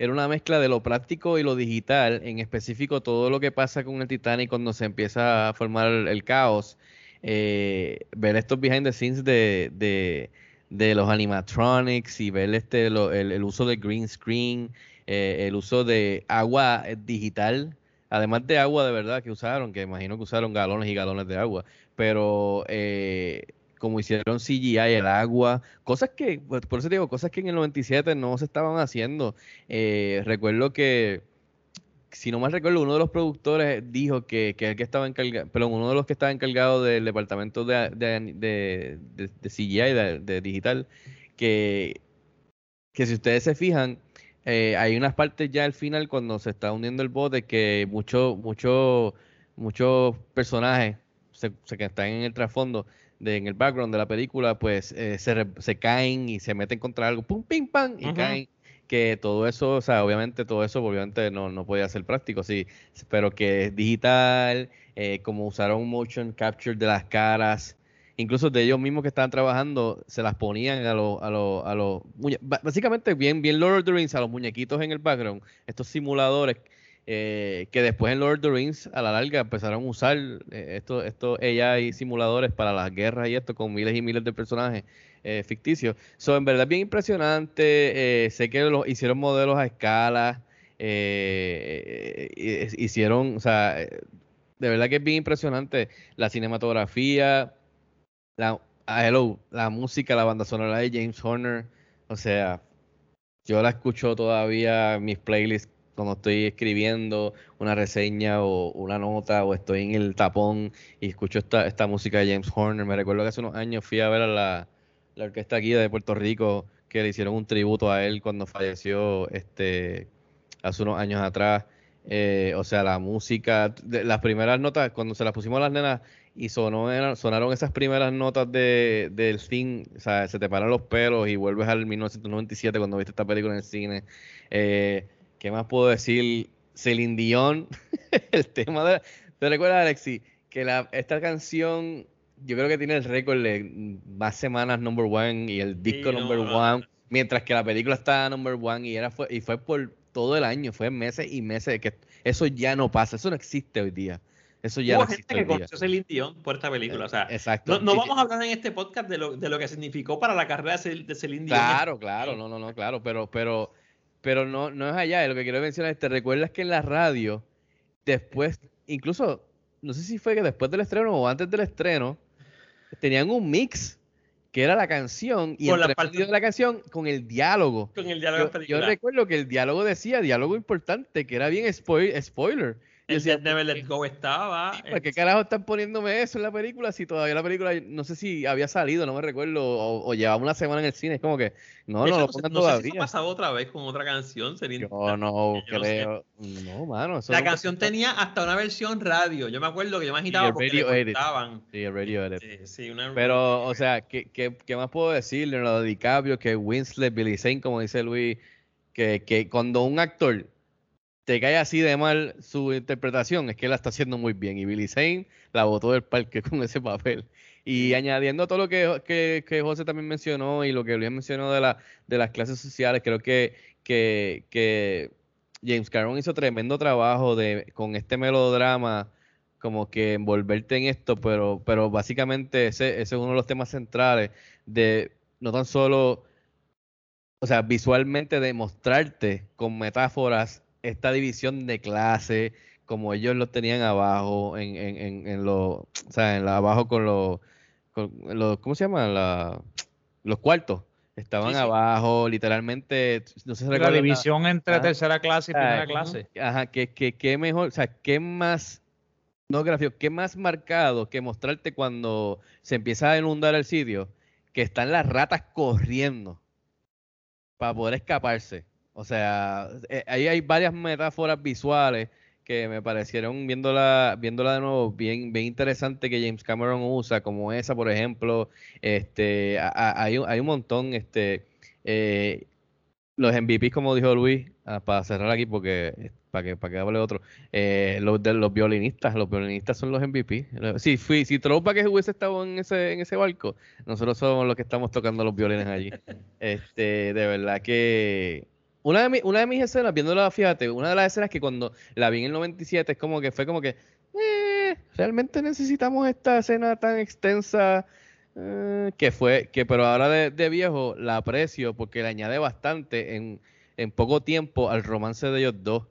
era una mezcla de lo práctico y lo digital, en específico todo lo que pasa con el Titanic cuando se empieza a formar el, caos. Eh, ver estos behind the scenes de, de, los animatronics y ver este el, uso de green screen, eh, el uso de agua digital, además de agua de verdad que usaron, que imagino que usaron galones y galones de agua, pero eh, como hicieron CGI, el agua, cosas que, por eso digo, cosas que en el 97 no se estaban haciendo. Eh, recuerdo que, si no mal recuerdo, uno de los productores dijo que, que el que estaba encargado, pero uno de los que estaba encargado del departamento de, de, de, CGI, de, digital, que, que si ustedes se fijan, eh, hay unas partes ya al final cuando se está hundiendo el bote que muchos muchos muchos personajes se, se, que están en el trasfondo en el background de la película, pues eh, se, se, caen y se meten contra algo, pum, pim, pam, y caen. Que todo eso, o sea, obviamente todo eso, obviamente no, no podía ser práctico, sí, pero que es digital, eh, como usaron motion capture de las caras, incluso de ellos mismos que estaban trabajando, se las ponían a los, a los, a los, básicamente bien, bien Lord of the Rings, a los muñequitos en el background, estos simuladores eh, que después en Lord of the Rings a la larga empezaron a usar eh, estos esto AI simuladores para las guerras y esto con miles y miles de personajes eh, ficticios. Son en verdad bien impresionante. sé que hicieron modelos a escala. hicieron, o sea, de verdad que es bien impresionante la cinematografía, la, ah, hello, la música, la banda sonora de James Horner. O sea, yo la escucho todavía en mis playlists cuando estoy escribiendo una reseña o una nota o estoy en el tapón y escucho esta, esta música de James Horner. Me recuerdo que hace unos años fui a ver a la, la orquesta aquí de Puerto Rico que le hicieron un tributo a él cuando falleció este hace unos años atrás. Eh, o sea, la música, las primeras notas, cuando se las pusimos a las nenas y sonó, sonaron esas primeras notas de, del fin, o sea, se te paran los pelos y vuelves al 1997 cuando viste esta película en el cine. Eh, ¿Qué más puedo decir? Celine Dion, el tema de... ¿Te recuerdas, Alexi? Que la, esta canción, yo creo que tiene el récord de más semanas number one y el disco number one, mientras que la película está number one y, era, fue, y fue por todo el año, fue meses y meses. que Eso ya no pasa, eso no existe hoy día. Eso ya Hubo no gente que conoció Celine Dion por esta película. O sea, Exacto. No, vamos a hablar en este podcast de lo, de lo que significó para la carrera de Celine Dion. Claro, claro, no, no, no, claro, pero, pero pero no, no es allá. Lo que quiero mencionar es, ¿te recuerdas que en la radio, después, incluso, no sé si fue que después del estreno o antes del estreno, tenían un mix que era la canción y Con la entre parte- medio de la canción con el diálogo. Con el diálogo Yo, yo recuerdo que el diálogo decía diálogo importante, que era bien spoil- spoiler. Yo decía, Dead Never Let Go estaba. ¿Por qué carajo están poniéndome eso en la película si todavía la película, no sé si había salido, no me recuerdo, o, o llevaba una semana en el cine? Es como que, no, De no hecho, lo pongan no sé si ha todavía. pasado otra vez con otra canción. Sería Yo no yo no sé. creo. No, mano. La canción tenía hasta una versión radio. Yo me acuerdo que yo me agitaba porque radio le. Sí, el radio edit. Sí, sí, una- Pero, o sea, ¿qué, qué, qué más puedo decirle? Lo de DiCaprio, que Winslet, Billy Zane, como dice Luis, que, que cuando un actor te cae así de mal su interpretación, es que la está haciendo muy bien. Y Billy Zane la botó del parque con ese papel. Y añadiendo a todo lo que, que, que José también mencionó y lo que Luis mencionó de, la, de las clases sociales, creo que, que, que James Cameron hizo tremendo trabajo de, con este melodrama, como que envolverte en esto, pero, pero básicamente ese, ese es uno de los temas centrales de no tan solo, o sea, visualmente demostrarte con metáforas esta división de clase, como ellos lo tenían abajo, en, en, en, en lo, o sea, en la, abajo con los, con los, ¿cómo se llama? La, los cuartos. Estaban Sí, sí. abajo, literalmente, no sé si La división entre Ajá. tercera clase y Ah, primera clase. Ajá, que, que, que mejor, o sea, qué más, no gráfico, qué más marcado que mostrarte cuando se empieza a inundar el sitio, que están las ratas corriendo para poder escaparse. O sea, eh, ahí hay varias metáforas visuales que me parecieron viéndola, viéndola de nuevo bien, bien interesante que James Cameron usa, como esa, por ejemplo, este, a- a- hay, un- hay un montón, este, eh, los MVPs, como dijo Luis, ah, para cerrar aquí, porque eh, para que, para que hable otro, eh, los de los violinistas, los violinistas son los MVP. Si, fui, si Throwback hubiese estado en ese, en ese barco, nosotros somos los que estamos tocando los violines allí. Este, de verdad que una de, mi- una de mis escenas, viéndola, fíjate, una de las escenas que cuando la vi en el 97 es como que fue como que, eh, realmente necesitamos esta escena tan extensa eh, que fue, que pero ahora de, viejo la aprecio porque le añade bastante en, en poco tiempo al romance de ellos dos.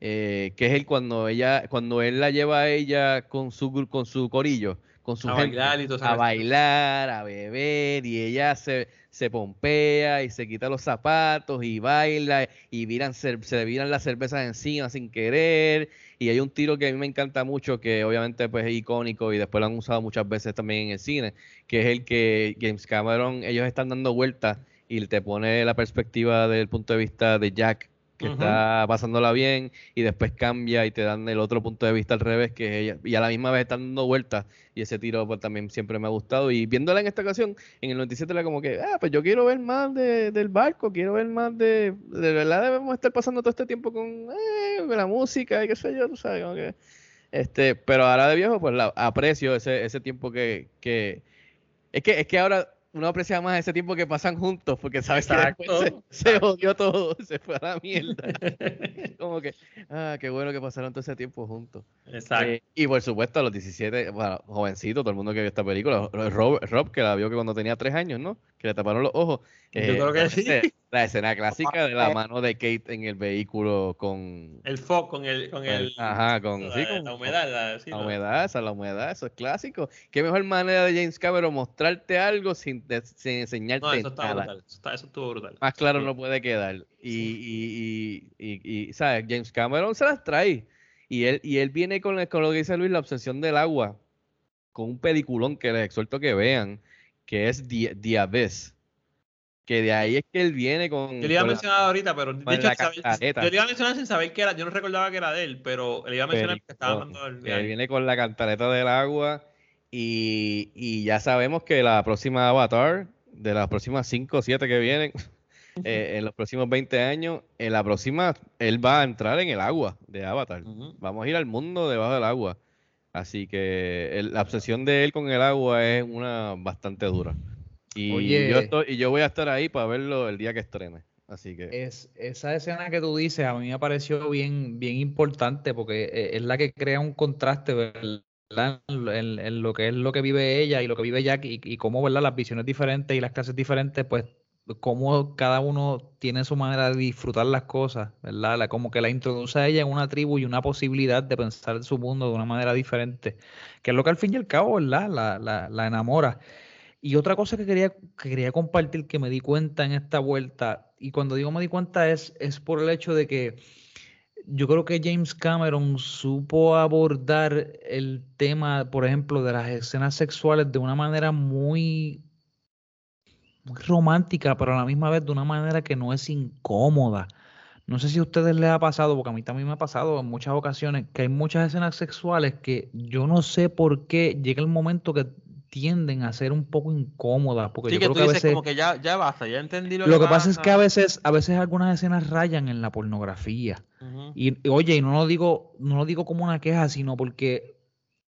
eh, que es el cuando ella, cuando él la lleva a ella con su con su corillo, con su A gente, bailar y todo esa a bailar, a beber, y ella se, se pompea y se quita los zapatos y baila y viran se le viran las cervezas encima sin querer. Y hay un tiro que a mí me encanta mucho, que obviamente pues, es icónico y después lo han usado muchas veces también en el cine, que es el que James Cameron, ellos están dando vueltas y te pone la perspectiva del punto de vista de Jack, que está pasándola bien, y después cambia y te dan el otro punto de vista al revés, que es ella, y a la misma vez están dando vueltas, y ese tiro pues, también siempre me ha gustado. Y viéndola en esta ocasión, en el 97 era como que, ah, pues yo quiero ver más de, del barco, quiero ver más de, de verdad debemos estar pasando todo este tiempo con eh, la música y qué sé yo, tú sabes, como que, este, pero ahora de viejo, pues la, aprecio ese, ese tiempo que, que, es que, es que ahora uno aprecia más ese tiempo que pasan juntos, porque sabes que después se, se jodió todo, se fue a la mierda. Como que, ah, qué bueno que pasaron todo ese tiempo juntos. Exacto. Eh, y por supuesto, a los 17, bueno, jovencito, todo el mundo que vio esta película, Rob, Rob, que la vio que cuando tenía tres años, ¿no? Que le taparon los ojos. Yo creo que la sí. escena- La escena clásica de la mano de Kate en el vehículo con... El fog con el, con el, Ajá, con, la, sí, la con- humedad. la- sí, la- humedad, esa, la humedad, eso es clásico. Qué mejor manera de James Cameron mostrarte algo sin, de- sin enseñarte No, eso está nada. brutal. Eso, está- eso estuvo brutal. Más claro no puede quedar. Y, y, y, y, y, ¿sabes? James Cameron se las trae. Y él, y él viene con, el- con lo que dice Luis, la obsesión del agua, con un peliculón que les exhorto que vean, que es The, The Abyss. Que de ahí es que él viene con. Yo le iba a con la- mencionar ahorita, pero de hecho, saber- yo le iba a mencionar sin saber que era, yo no recordaba que era de él, pero le iba a mencionar que estaba hablando del Que él viene con la cantareta del agua. Y, y ya sabemos que la próxima Avatar, de las próximas 5 o 7 que vienen, eh, en los próximos 20 años, en la próxima, él va a entrar en el agua de Avatar. Vamos a ir al mundo debajo del agua. Así que el- la obsesión de él con el agua es una bastante dura. Y, Oye. yo, estoy, y yo voy a estar ahí para verlo el día que estrene. Así que. Es, esa escena que tú dices a mí me pareció bien, bien importante porque eh, es la que crea un contraste, ¿verdad? En, en lo que es lo que vive ella y lo que vive Jack y, cómo, ¿verdad? Las visiones diferentes y las clases diferentes, pues cómo cada uno tiene su manera de disfrutar las cosas, ¿verdad? Como que la introduce a ella en una tribu y una posibilidad de pensar en su mundo de una manera diferente, que es lo que al fin y al cabo, ¿verdad? La, la, la enamora. Y otra cosa que quería, que quería compartir que me di cuenta en esta vuelta, y cuando digo me di cuenta es, es por el hecho de que yo creo que James Cameron supo abordar el tema, por ejemplo, de las escenas sexuales de una manera muy, muy romántica, pero a la misma vez de una manera que no es incómoda. No sé si a ustedes les ha pasado, porque a mí también me ha pasado en muchas ocasiones, que hay muchas escenas sexuales que yo no sé por qué llega el momento que tienden a ser un poco incómodas. Porque sí, yo que creo tú que a dices veces, como que ya, ya basta, ya entendí lo, lo que pasa pasa es que a veces, a veces algunas escenas rayan en la pornografía. Y, y, oye, y no lo digo, no lo digo como una queja, sino porque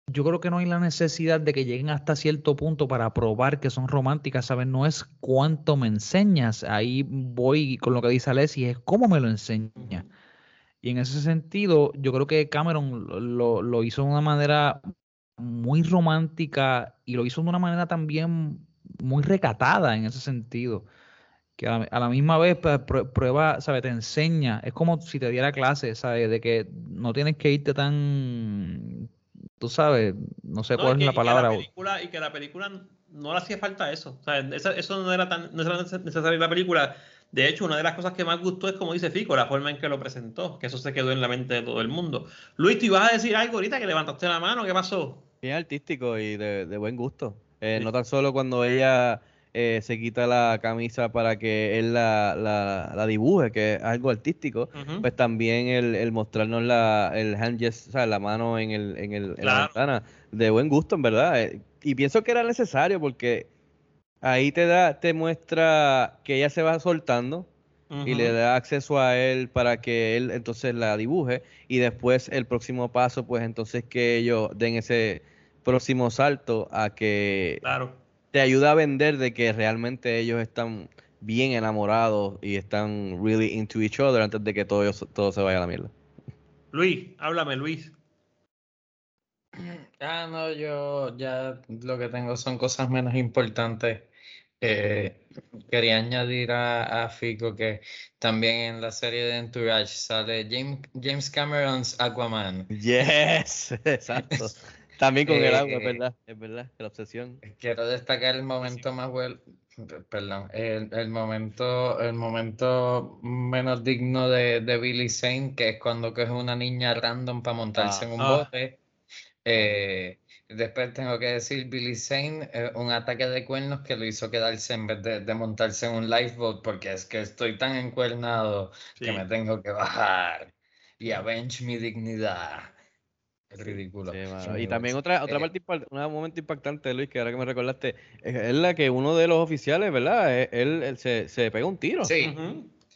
yo creo que no hay la necesidad de que lleguen hasta cierto punto para probar que son románticas, ¿sabes? No es cuánto me enseñas. Ahí voy con lo que dice Alessi, es cómo me lo enseña. Y en ese sentido, yo creo que Cameron lo, lo hizo de una manera muy romántica y lo hizo de una manera también muy recatada en ese sentido. Que a la, a la misma vez pues, prue- prueba, ¿sabes? Te enseña. Es como si te diera clase, ¿sabes? De que no tienes que irte tan, tú sabes, no sé No, cuál es la y que la palabra. película- y que la película no le hacía falta eso. O sea, eso, eso no era tan no era necesario en la película. De hecho, una de las cosas que más gustó es, como dice Fico, la forma en que lo presentó, que eso se quedó en la mente de todo el mundo. Luis, tú ibas a decir algo ahorita que levantaste la mano, ¿qué pasó? Bien artístico y de, de buen gusto. Eh, No tan solo cuando ella eh, se quita la camisa para que él la, la, la dibuje, que es algo artístico, pues también el, el mostrarnos la, el hand o sea, la mano en, el, en, el, en la ventana, de buen gusto, en verdad. Eh, Y pienso que era necesario porque ahí te da, te muestra que ella se va soltando y le da acceso a él para que él entonces la dibuje y después el próximo paso pues entonces que ellos den ese próximo salto a que Claro. te ayuda a vender de que realmente ellos están bien enamorados y están really into each other antes de que todo, todo se vaya a la mierda. Luis, háblame, Luis. Ah, no, yo ya lo que tengo son cosas menos importantes. Eh, quería añadir a, a Fico que también en la serie de Entourage sale James, James Cameron's Aquaman. Yes, exacto. También con el agua, es Eh, verdad, es verdad, la obsesión. Quiero destacar el momento más bueno, perdón, el, el momento, el momento menos digno de, de Billy Zane, que es cuando coge una niña random para montarse en un Ah. bote. Eh, después tengo que decir Billy Zane, eh, un ataque de cuernos que lo hizo quedarse en vez de, de montarse en un lifeboat, porque es que estoy tan encuernado que Sí. me tengo que bajar y avenge mi dignidad. Es ridículo. Sí. Y también otra, otra eh, parte, un momento impactante, Luis, que ahora que me recordaste, es, es la que uno de los oficiales, ¿verdad? Él, él se, se pega un tiro. Sí.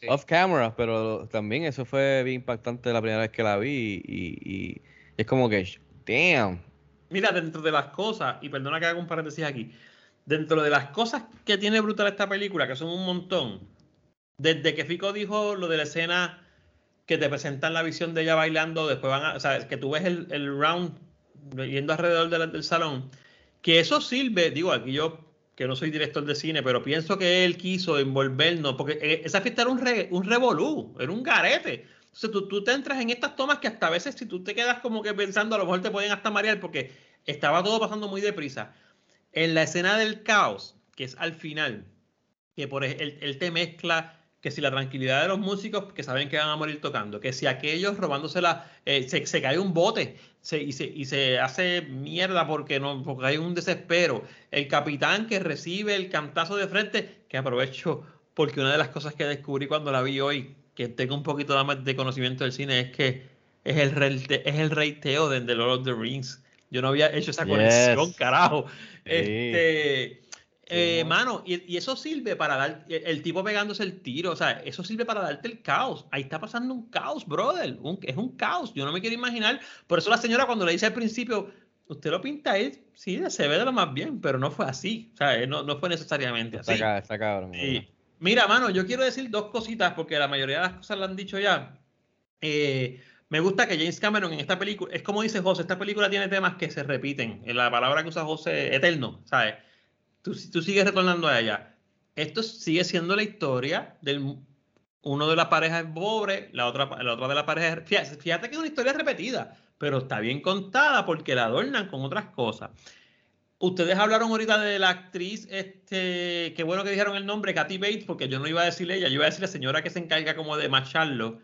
Off camera, pero también eso fue bien impactante la primera vez que la vi y, y- y es como que, damn. Mira, dentro de las cosas, y perdona que haga un paréntesis aquí, dentro de las cosas que tiene brutal esta película, que son un montón, desde que Fico dijo lo de la escena que te presentan la visión de ella bailando, después van a, o sea, que tú ves el, el round yendo alrededor del, del salón, que eso sirve, digo, aquí yo que no soy director de cine, pero pienso que él quiso envolvernos, porque eh, esa fiesta era un, re- un revolú, era un garete. Entonces tú, tú te entras en estas tomas que hasta a veces si tú te quedas como que pensando, a lo mejor te pueden hasta marear porque estaba todo pasando muy deprisa. En la escena del caos, que es al final, que por ej- él, él te mezcla que si la tranquilidad de los músicos que saben que van a morir tocando, que si aquellos robándosela, eh, se, se cae un bote se- y, se, y se hace mierda porque, no, porque hay un desespero, el capitán que recibe el cantazo de frente, que aprovecho porque una de las cosas que descubrí cuando la vi hoy, que tengo un poquito más de conocimiento del cine, es que es el, reite- es el reiteo de The Lord of the Rings. Yo no había hecho esa Yes. conexión, carajo. Sí. Este, eh, mano, y, y eso sirve para dar, el, el tipo pegándose el tiro, o sea, eso sirve para darte el caos. Ahí está pasando un caos, brother. un- es un caos. Yo no me quiero imaginar. Por eso la señora cuando le dice al principio, usted lo pinta ahí, sí, se ve de lo más bien, pero no fue así. O sea, eh, no, no fue necesariamente así. Está, está cabrón. Sí. Mira, mano, yo quiero decir dos cositas porque la mayoría de las cosas las han dicho ya. Eh, me gusta que James Cameron en esta película, es como dice José, esta película tiene temas que se repiten. En la palabra que usa José, eterno, ¿sabes? Tú, tú sigues retornando a ella. esto sigue siendo la historia del uno de las parejas es pobre, la otra, la de la pareja es... Fíjate, fíjate que es una historia repetida, pero está bien contada porque la adornan con otras cosas. Ustedes hablaron ahorita de la actriz, este, qué bueno que dijeron el nombre, Kathy Bates, porque yo no iba a decirle ella, yo iba a decir la señora que se encarga como de macharlo.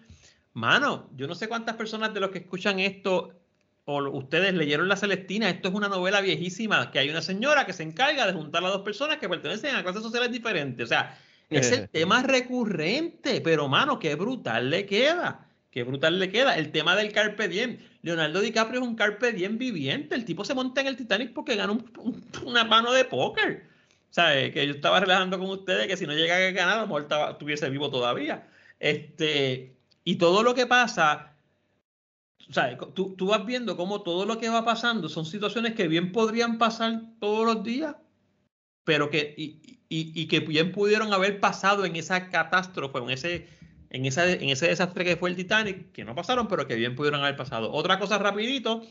Mano, yo no sé cuántas personas de los que escuchan esto o ustedes leyeron La Celestina, esto es una novela viejísima, que hay una señora que se encarga de juntar a dos personas que pertenecen a clases sociales diferentes. O sea, es el tema recurrente, pero mano, qué brutal le queda. Qué brutal le queda. El tema del Carpe Diem. Leonardo DiCaprio es un Carpe Diem viviente. El tipo se monta en el Titanic porque gana una mano de póker. ¿Sabes? Que yo estaba relajando con ustedes que si no llega a ganar, a lo mejor estuviese vivo todavía. Este, y todo lo que pasa, ¿sabes? Tú, tú vas viendo cómo todo lo que va pasando son situaciones que bien podrían pasar todos los días, pero que, y, y, que bien pudieron haber pasado en esa catástrofe, en ese en, esa, en ese desastre que fue el Titanic, que no pasaron, pero que bien pudieron haber pasado. Otra cosa rapidito,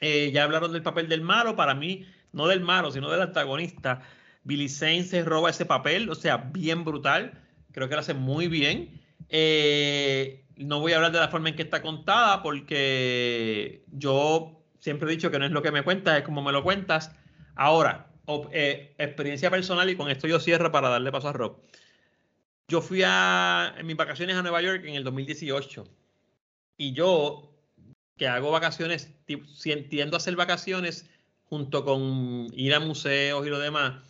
eh, ya hablaron del papel del malo, para mí, no del malo, sino del antagonista. Billy Zane se roba ese papel, o sea, bien brutal, creo que lo hace muy bien. Eh, no voy a hablar de la forma en que está contada, porque yo siempre he dicho que no es lo que me cuentas, es como me lo cuentas. Ahora, eh, experiencia personal, y con esto yo cierro para darle paso a Rob. Yo fui a, en mis vacaciones a Nueva York en el 2018 y yo, que hago vacaciones, tiendo a hacer vacaciones junto con ir a museos y lo demás,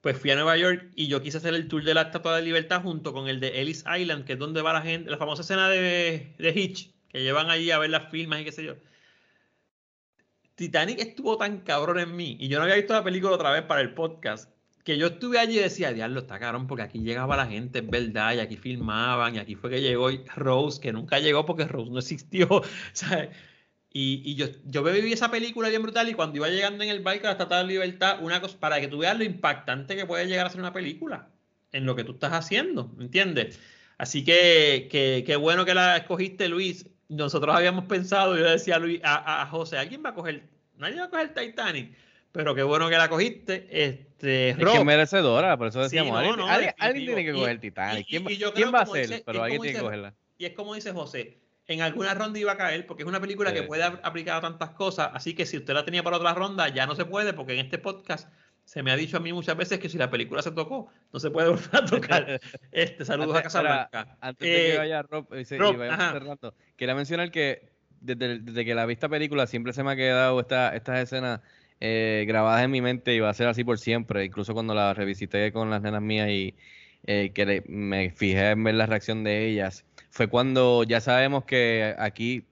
pues fui a Nueva York y yo quise hacer el tour de la Estatua de Libertad junto con el de Ellis Island, que es donde va la gente, la famosa escena de, Hitch, que llevan allí a ver las filmas y qué sé yo. Titanic estuvo tan cabrón en mí y yo no había visto la película otra vez para el podcast que yo estuve allí y decía, diablo, está cabrón, porque aquí llegaba la gente, es verdad, y aquí filmaban, y aquí fue que llegó Rose, que nunca llegó porque Rose no existió, ¿sabes? Y, y yo, yo viví esa película bien brutal y cuando iba llegando en el barco a la Estatua de Libertad, una cosa, para que tú veas lo impactante que puede llegar a ser una película en lo que tú estás haciendo, ¿entiendes? Así que qué bueno que la escogiste, Luis. Nosotros habíamos pensado, yo le decía a, Luis, a, a José, ¿alguien va a coger? Nadie va a coger Titanic pero qué bueno que la cogiste. Este, es que es merecedora, por eso decíamos, alguien, tiene que coger el Titanic. ¿Quién, va a ser? Pero alguien tiene que cogerla. Y es como dice José, en alguna ronda iba a caer, porque es una película que puede aplicar a tantas cosas, así que si usted la tenía para otra ronda, ya no se puede, porque en este podcast se me ha dicho a mí muchas veces que si la película se tocó, no se puede volver a tocar. Este, saludos a Casablanca. Antes de que eh, vaya Rob, y, Rob, quería mencionar que desde, desde, que la vista película siempre se me ha quedado esta, estas escenas eh, grabadas en mi mente y va a ser así por siempre. Incluso cuando la revisité con las nenas mías y eh, que me fijé en ver la reacción de ellas, fue cuando ya sabemos que aquí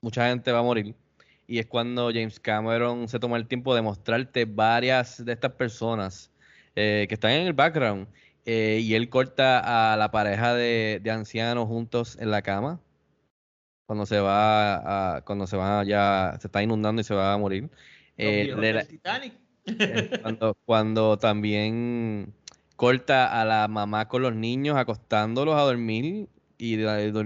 mucha gente va a morir. Y es cuando James Cameron se toma el tiempo de mostrarte varias de estas personas eh, que están en el background. y él corta a la pareja de, ancianos juntos en la cama. Cuando se va a, cuando se va ya, se está inundando y se va a morir. Eh, Titanic. Eh, cuando, cuando también corta a la mamá con los niños acostándolos a dormir y o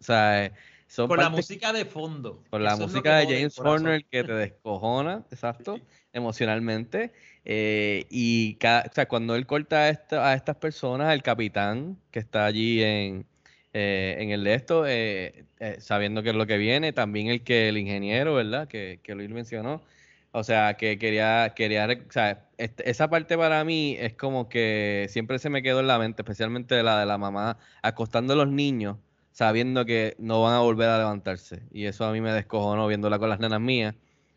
sea, eh, son por la música de fondo. Por la música de James Horner que te descojona, exacto, emocionalmente. y cada, o sea, cuando él corta a, a, estas personas, el capitán que está allí en, en el de esto, sabiendo qué es lo que viene, también el que el ingeniero, ¿verdad? Que, que Luis mencionó, o sea, que quería, quería, sea, esa parte para mí es como que siempre se me quedó en la mente, especialmente la de la mamá acostando a los niños, sabiendo que no van a volver a levantarse. Y eso a mí me descojonó viéndola con las nenas mías.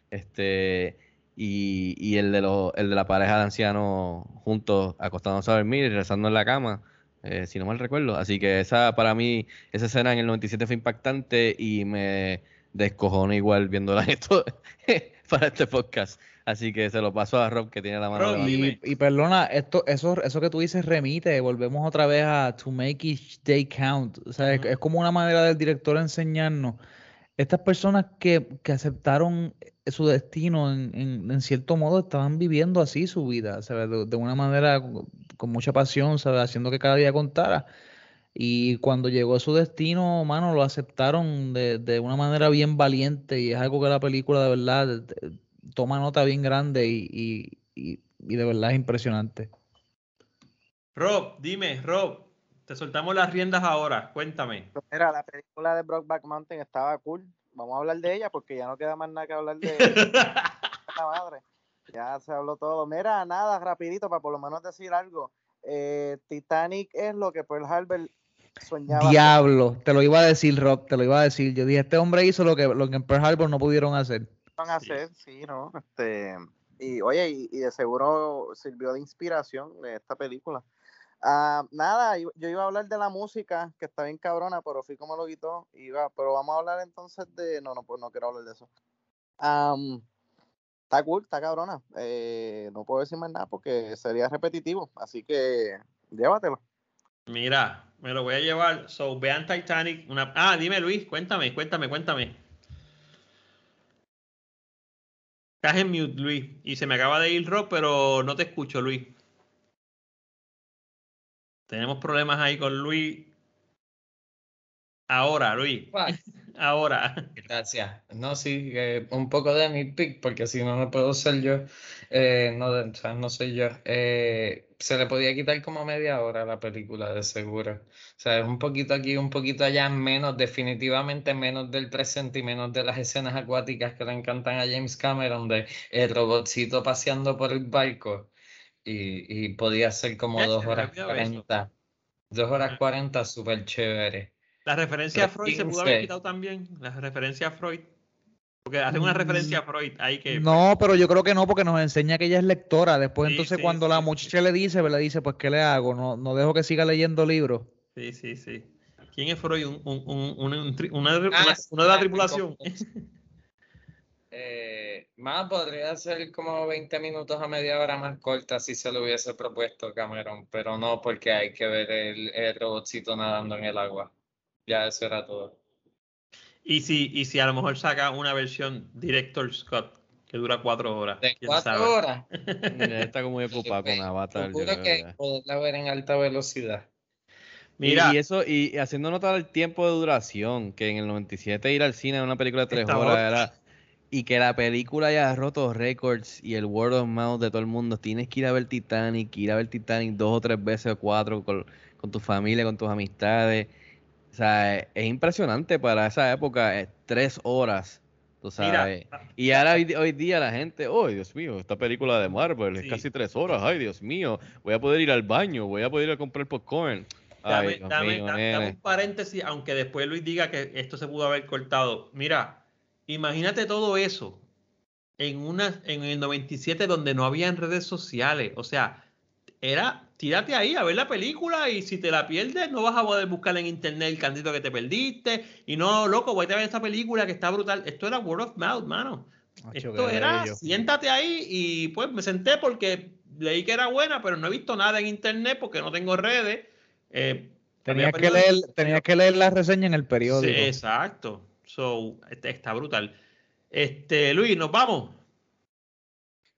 Este, y, y el de los, el de la pareja de ancianos juntos acostándose a dormir y rezando en la cama. Eh, si no mal recuerdo. Así que esa para mí, esa escena en el 97 fue impactante y me descojonó igual viéndola esto para este podcast. Así que se lo paso a Rob que tiene la mano. y, y, perdona, esto, eso, eso que tú dices remite, volvemos otra vez a to make each day count. O sea, es, como una manera del director enseñarnos. Estas personas que, que aceptaron su destino en, en, cierto modo estaban viviendo así su vida, ¿sabes? De, de, una manera con mucha pasión, ¿sabes? Haciendo que cada día contara. Y cuando llegó a su destino, mano, lo aceptaron de, de una manera bien valiente y es algo que la película de verdad toma nota bien grande y, y, y, de verdad es impresionante. Rob, dime, Rob, te soltamos las riendas ahora, cuéntame. Pues Mira, la película de Brokeback Mountain estaba cool. Vamos a hablar de ella porque ya no queda más nada que hablar de la madre. Ya se habló todo. Mira, nada, rapidito, para por lo menos decir algo. Eh, Titanic es lo que Pearl Harbor soñaba. Diablo, te lo iba a decir, Rob, te lo iba a decir. Yo dije, este hombre hizo lo que, lo que en Pearl Harbor no pudieron hacer. Van a hacer, sí, ¿no? Este, y oye, y, y de seguro sirvió de inspiración de esta película. Ah, nada, yo yo iba a hablar de la música, que está bien cabrona, pero Fico me lo quitó. Iba, pero vamos a hablar entonces de. No, no, pues no quiero hablar de eso. Am, está cool, está cabrona. Eh, no puedo decir más nada porque sería repetitivo. Así que llévatelo. Mira, me lo voy a llevar. So, vean Titanic. Una... Ah, dime Luis, cuéntame, cuéntame, cuéntame. Estás en mute, Luis. Y se me acaba de ir Rob, pero no te escucho, Luis. Tenemos problemas ahí con Luis. Ahora, Luis. Ahora. Gracias. No, sí, eh, un poco de mi pick, porque si no, no puedo ser yo. Eh, no, no soy yo. Eh, se le podía quitar como media hora a la película, de seguro. O sea, es un poquito aquí, un poquito allá, menos, definitivamente menos del presente y menos de las escenas acuáticas que le encantan a James Cameron, de el robotcito paseando por el barco. Y, y podía ser como Ya, dos horas olvidaba eso. cuarenta. Dos horas cuarenta, súper chévere. La referencia a Freud se pudo haber 15. quitado también. La referencia a Freud. Porque hacen una referencia a Freud ahí que. No, pero yo creo que no, porque nos enseña que ella es lectora. Después, Sí, entonces, sí, cuando sí, la sí. muchacha le dice, le dice, pues, ¿qué le hago? No, no dejo que siga leyendo libros. Sí, sí, sí. ¿Quién es Freud? Un, un, un- un- un tri- una, una- Ah, una de la sí, tripulación. Eh, más podría ser como 20 minutos a media hora más corta si se lo hubiese propuesto Cameron, pero no porque hay que ver el, el robotcito nadando en el agua. Ya eso era todo. Y si, y si a lo mejor saca una versión Director Scott que dura cuatro horas. De quién cuatro sabe? horas. Ya está como muy ocupado con Avatar. yo Seguro creo que poderla ver en alta velocidad. Mira. Y, y eso, y haciendo nota del tiempo de duración, que en el 97 ir al cine a una película de tres horas otra. era. Y que la película haya roto récords y el word of mouth de todo el mundo. Tienes que ir a ver Titanic, ir a ver Titanic dos o tres veces o cuatro con, con tu familia, con tus amistades. O sea, es, es impresionante para esa época, es tres horas, tú Mira, sabes. y ahora hoy, hoy día la gente, oh Dios mío, esta película de Marvel es Sí. casi tres horas, ay Dios mío, voy a poder ir al baño, voy a poder ir a comprar popcorn. Ay, Dame, mío, dame un paréntesis, aunque después Luis diga que esto se pudo haber cortado. Mira, imagínate todo eso en una en el 97 donde no habían redes sociales. O sea, era tírate ahí a ver la película y si te la pierdes no vas a poder buscar en internet el cantito que te perdiste. Y no, loco, voy a ver esta película que está brutal. Esto era word of mouth, mano. Esto era, siéntate ahí y pues me senté porque leí que era buena, pero no he visto nada en internet porque no tengo redes. Eh, Tenías que, leer, tenías que leer la reseña en el Sí, periódico. exacto. So, este, está brutal. Este, Luis, nos vamos.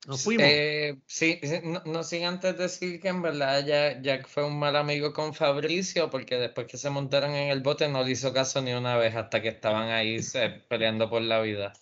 Nos fuimos. Eh, sí, no, no sin antes decir que en verdad ya- Jack fue un mal amigo con Fabricio porque después que se montaron en el bote no le hizo caso ni una vez hasta que estaban ahí se- peleando por la vida.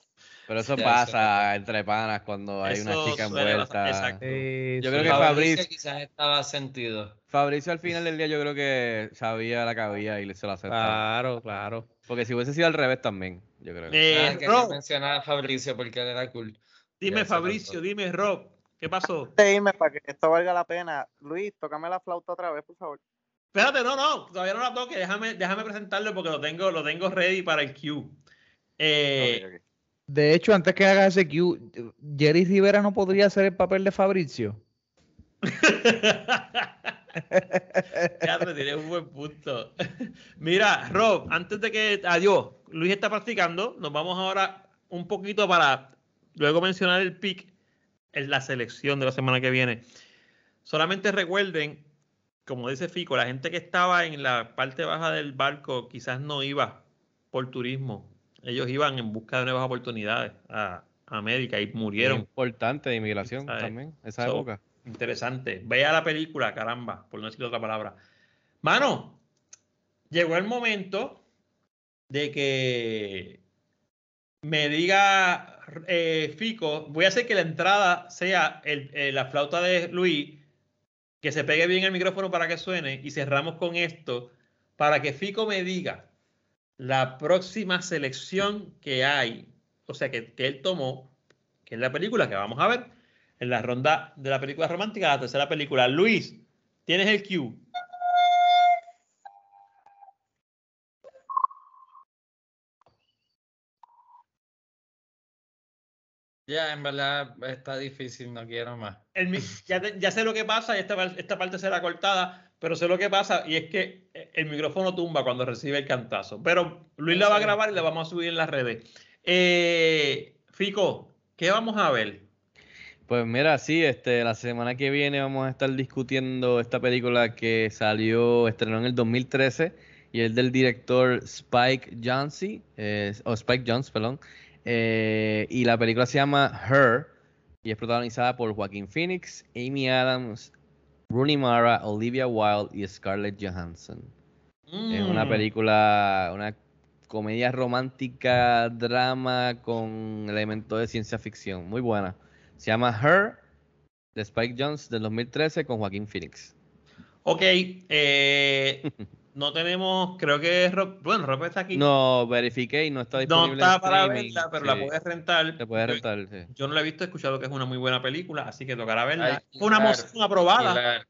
Pero eso Ya, pasa entre panas cuando hay una chica envuelta. exacto. Sí, Yo sí. creo que Fabricio Fabricio, quizás estaba sentido. Fabricio al final del día yo creo que sabía la que había y le se la aceptaba. Claro, claro. Porque si hubiese sido al revés también, yo creo. que- Eh, Ah, quería Rob, mencionar a Fabricio porque él era cool. Dime Fabricio, dime Rob, ¿qué pasó? Antes de irme, para que esto valga la pena, Luis, tócame la flauta otra vez, por favor. Espérate, no, no, todavía no la toque, déjame, déjame presentarlo porque lo tengo, lo tengo ready para el Q. Eh. De hecho, antes que hagas ese Q, Jerry Rivera no podría hacer el papel de Fabricio. Ya te tiré un buen punto. Mira, Rob, antes de que. Adiós. Luis está practicando. Nos vamos ahora un poquito para luego mencionar el pick en la selección de la semana que viene. Solamente recuerden, como dice Fico, la gente que estaba en la parte baja del barco quizás no iba por turismo. Ellos iban en busca de nuevas oportunidades a, América y murieron. Importante de inmigración ¿Sabes? también, esa So, época. Interesante. Vea la película, caramba, por no decir otra palabra. Mano, llegó el momento de que me diga eh, Fico, voy a hacer que la entrada sea eh, la flauta de Luis, que se pegue bien el micrófono para que suene y cerramos con esto para que Fico me diga la próxima selección que hay, o sea, que, que él tomó, que es la película que vamos a ver en la ronda de la película romántica, la tercera película. Luis, tienes el cue. Ya, en verdad está difícil, no quiero más. El ya, sé lo que pasa y esta, esta parte será cortada, pero sé lo que pasa y es que eh, el micrófono tumba cuando recibe el cantazo. Pero Luis la va a grabar y la vamos a subir en las redes. Eh, Fico, ¿qué vamos a ver? Pues mira, sí, este, la semana que viene vamos a estar discutiendo esta película que salió, estrenó en el 2013 y es del director Spike Jonze, eh, o Spike Jones, perdón. Eh, y la película se llama Her y es protagonizada por Joaquín Phoenix, Amy Adams, Rooney Mara, Olivia Wilde y Scarlett Johansson. Es una Mm. película, una comedia romántica, drama con elementos de ciencia ficción. Muy buena. Se llama Her, de Spike Jones, del 2013, con Joaquín Phoenix. Ok, eh, no tenemos, creo que Rob, bueno, Rob está aquí. No, verifiqué y no está No disponible. está en para verla, pero la puedes rentar. Se puede Yo- rentar, sí. Yo no la he visto, he escuchado que es una muy buena película, así que tocará verla. Ay, fue una claro, moción aprobada. claro.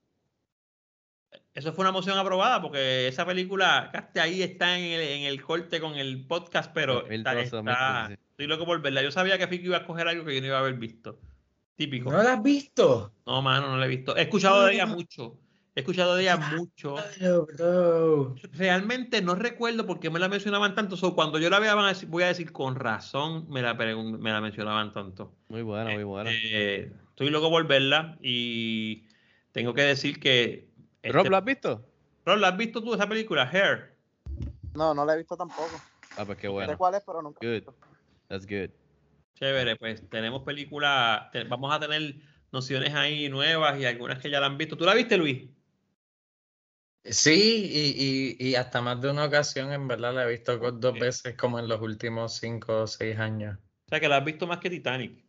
Eso fue una moción aprobada porque esa película, casi ahí está en el, en el corte con el podcast, pero está, 2012, está- 2013, sí. estoy loco por verla. Yo sabía que Fico iba a escoger algo que yo no iba a haber visto. Típico. ¿No la has visto? No, mano, no la he visto. He escuchado de ella mucho. He escuchado de ella mucho. Realmente no recuerdo por qué me la mencionaban tanto. So, cuando yo la vea, van a decir- voy a decir con razón me la, me la mencionaban tanto. Muy buena, muy buena. Eh, estoy loco por verla y tengo que decir que. Rob, este- ¿lo has visto? Rob, ¿la has visto tú esa película, Hair? No, no la he visto tampoco. Ah, pues qué Sé bueno. cuál es, pero nunca. la Good. That's good. Chévere, pues tenemos películas, te- vamos a tener nociones ahí nuevas y algunas que ya la han visto. ¿Tú la viste, Luis? Sí, y, y, y hasta más de una ocasión, en verdad, la he visto dos veces como en los últimos cinco o seis años. O sea, que la has visto más que Titanic.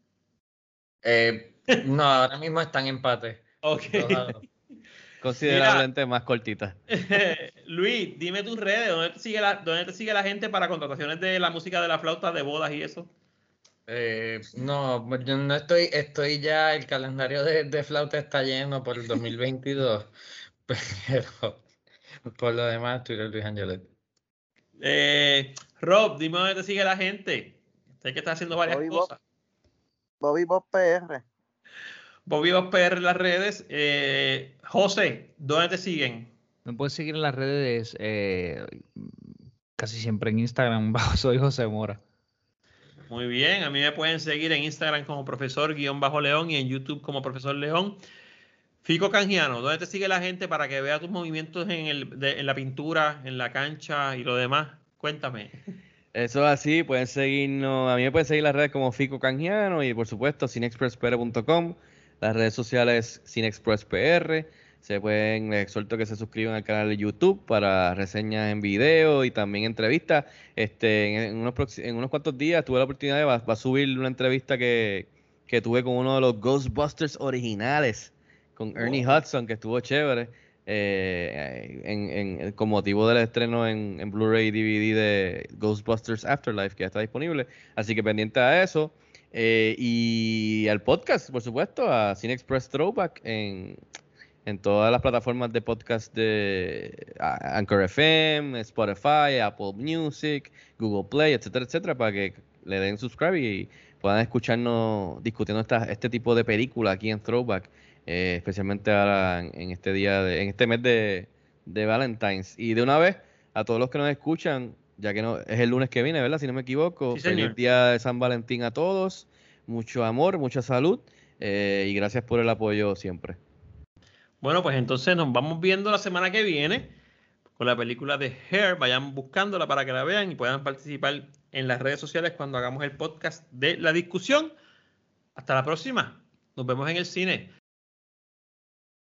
Eh, no, ahora mismo están en empate. Ok. Considerablemente más cortita. Luis, dime tus redes, ¿dónde te, sigue la, ¿dónde te sigue la gente para contrataciones de la música de la flauta, de bodas y eso? Eh, no, pues yo no estoy, estoy ya, el calendario de, de flauta está lleno por el 2022, pero por lo demás, Twitter Luis Angelet. Eh, Rob, dime dónde te sigue la gente. Sé que estás haciendo varias Bobby Bob. cosas. Bobby Bob PR. Bobby Bob PR en las redes. Eh, José, ¿dónde te siguen? Me puedes seguir en las redes, eh, casi siempre en Instagram, bajo soy José Mora. Muy bien, a mí me pueden seguir en Instagram como profesor guion bajo león y en YouTube como profesor león. Fico Canjiano, ¿dónde te sigue la gente para que vea tus movimientos en, el, de- en la pintura, en la cancha y lo demás? Cuéntame. Eso es así, pueden seguirnos, a mí me pueden seguir las redes como Fico Canjiano y por supuesto cinexpresspr.com, las redes sociales cinexpresspr, se pueden, les exhorto que se suscriban al canal de YouTube para reseñas en video y también entrevistas. Este, en, unos, en unos cuantos días tuve la oportunidad de subir una entrevista que, que tuve con uno de los Ghostbusters originales, con Ernie Hudson, que estuvo chévere. eh, en, en- con motivo del estreno en, en Blu-ray y DVD de Ghostbusters Afterlife, que ya está disponible. Así que pendiente a eso. eh, y al podcast, por supuesto, a Cine Express Throwback en, en todas las plataformas de podcast de Anchor FM, Spotify, Apple Music, Google Play, etcétera, etcétera, para que le den subscribe y puedan escucharnos discutiendo esta, este tipo de película aquí en Throwback, eh, especialmente ahora en, en este día, de, en este mes de, de Valentine's. Y de una vez, a todos los que nos escuchan, ya que no es el lunes que viene, ¿verdad? Si no me equivoco, Sí, feliz día de San Valentín a todos, mucho amor, mucha salud eh, y gracias por el apoyo siempre. Bueno, pues entonces nos vamos viendo la semana que viene con la película de Hair. Vayan buscándola para que la vean y puedan participar en las redes sociales cuando hagamos el podcast de la discusión. Hasta la próxima. Nos vemos en el cine.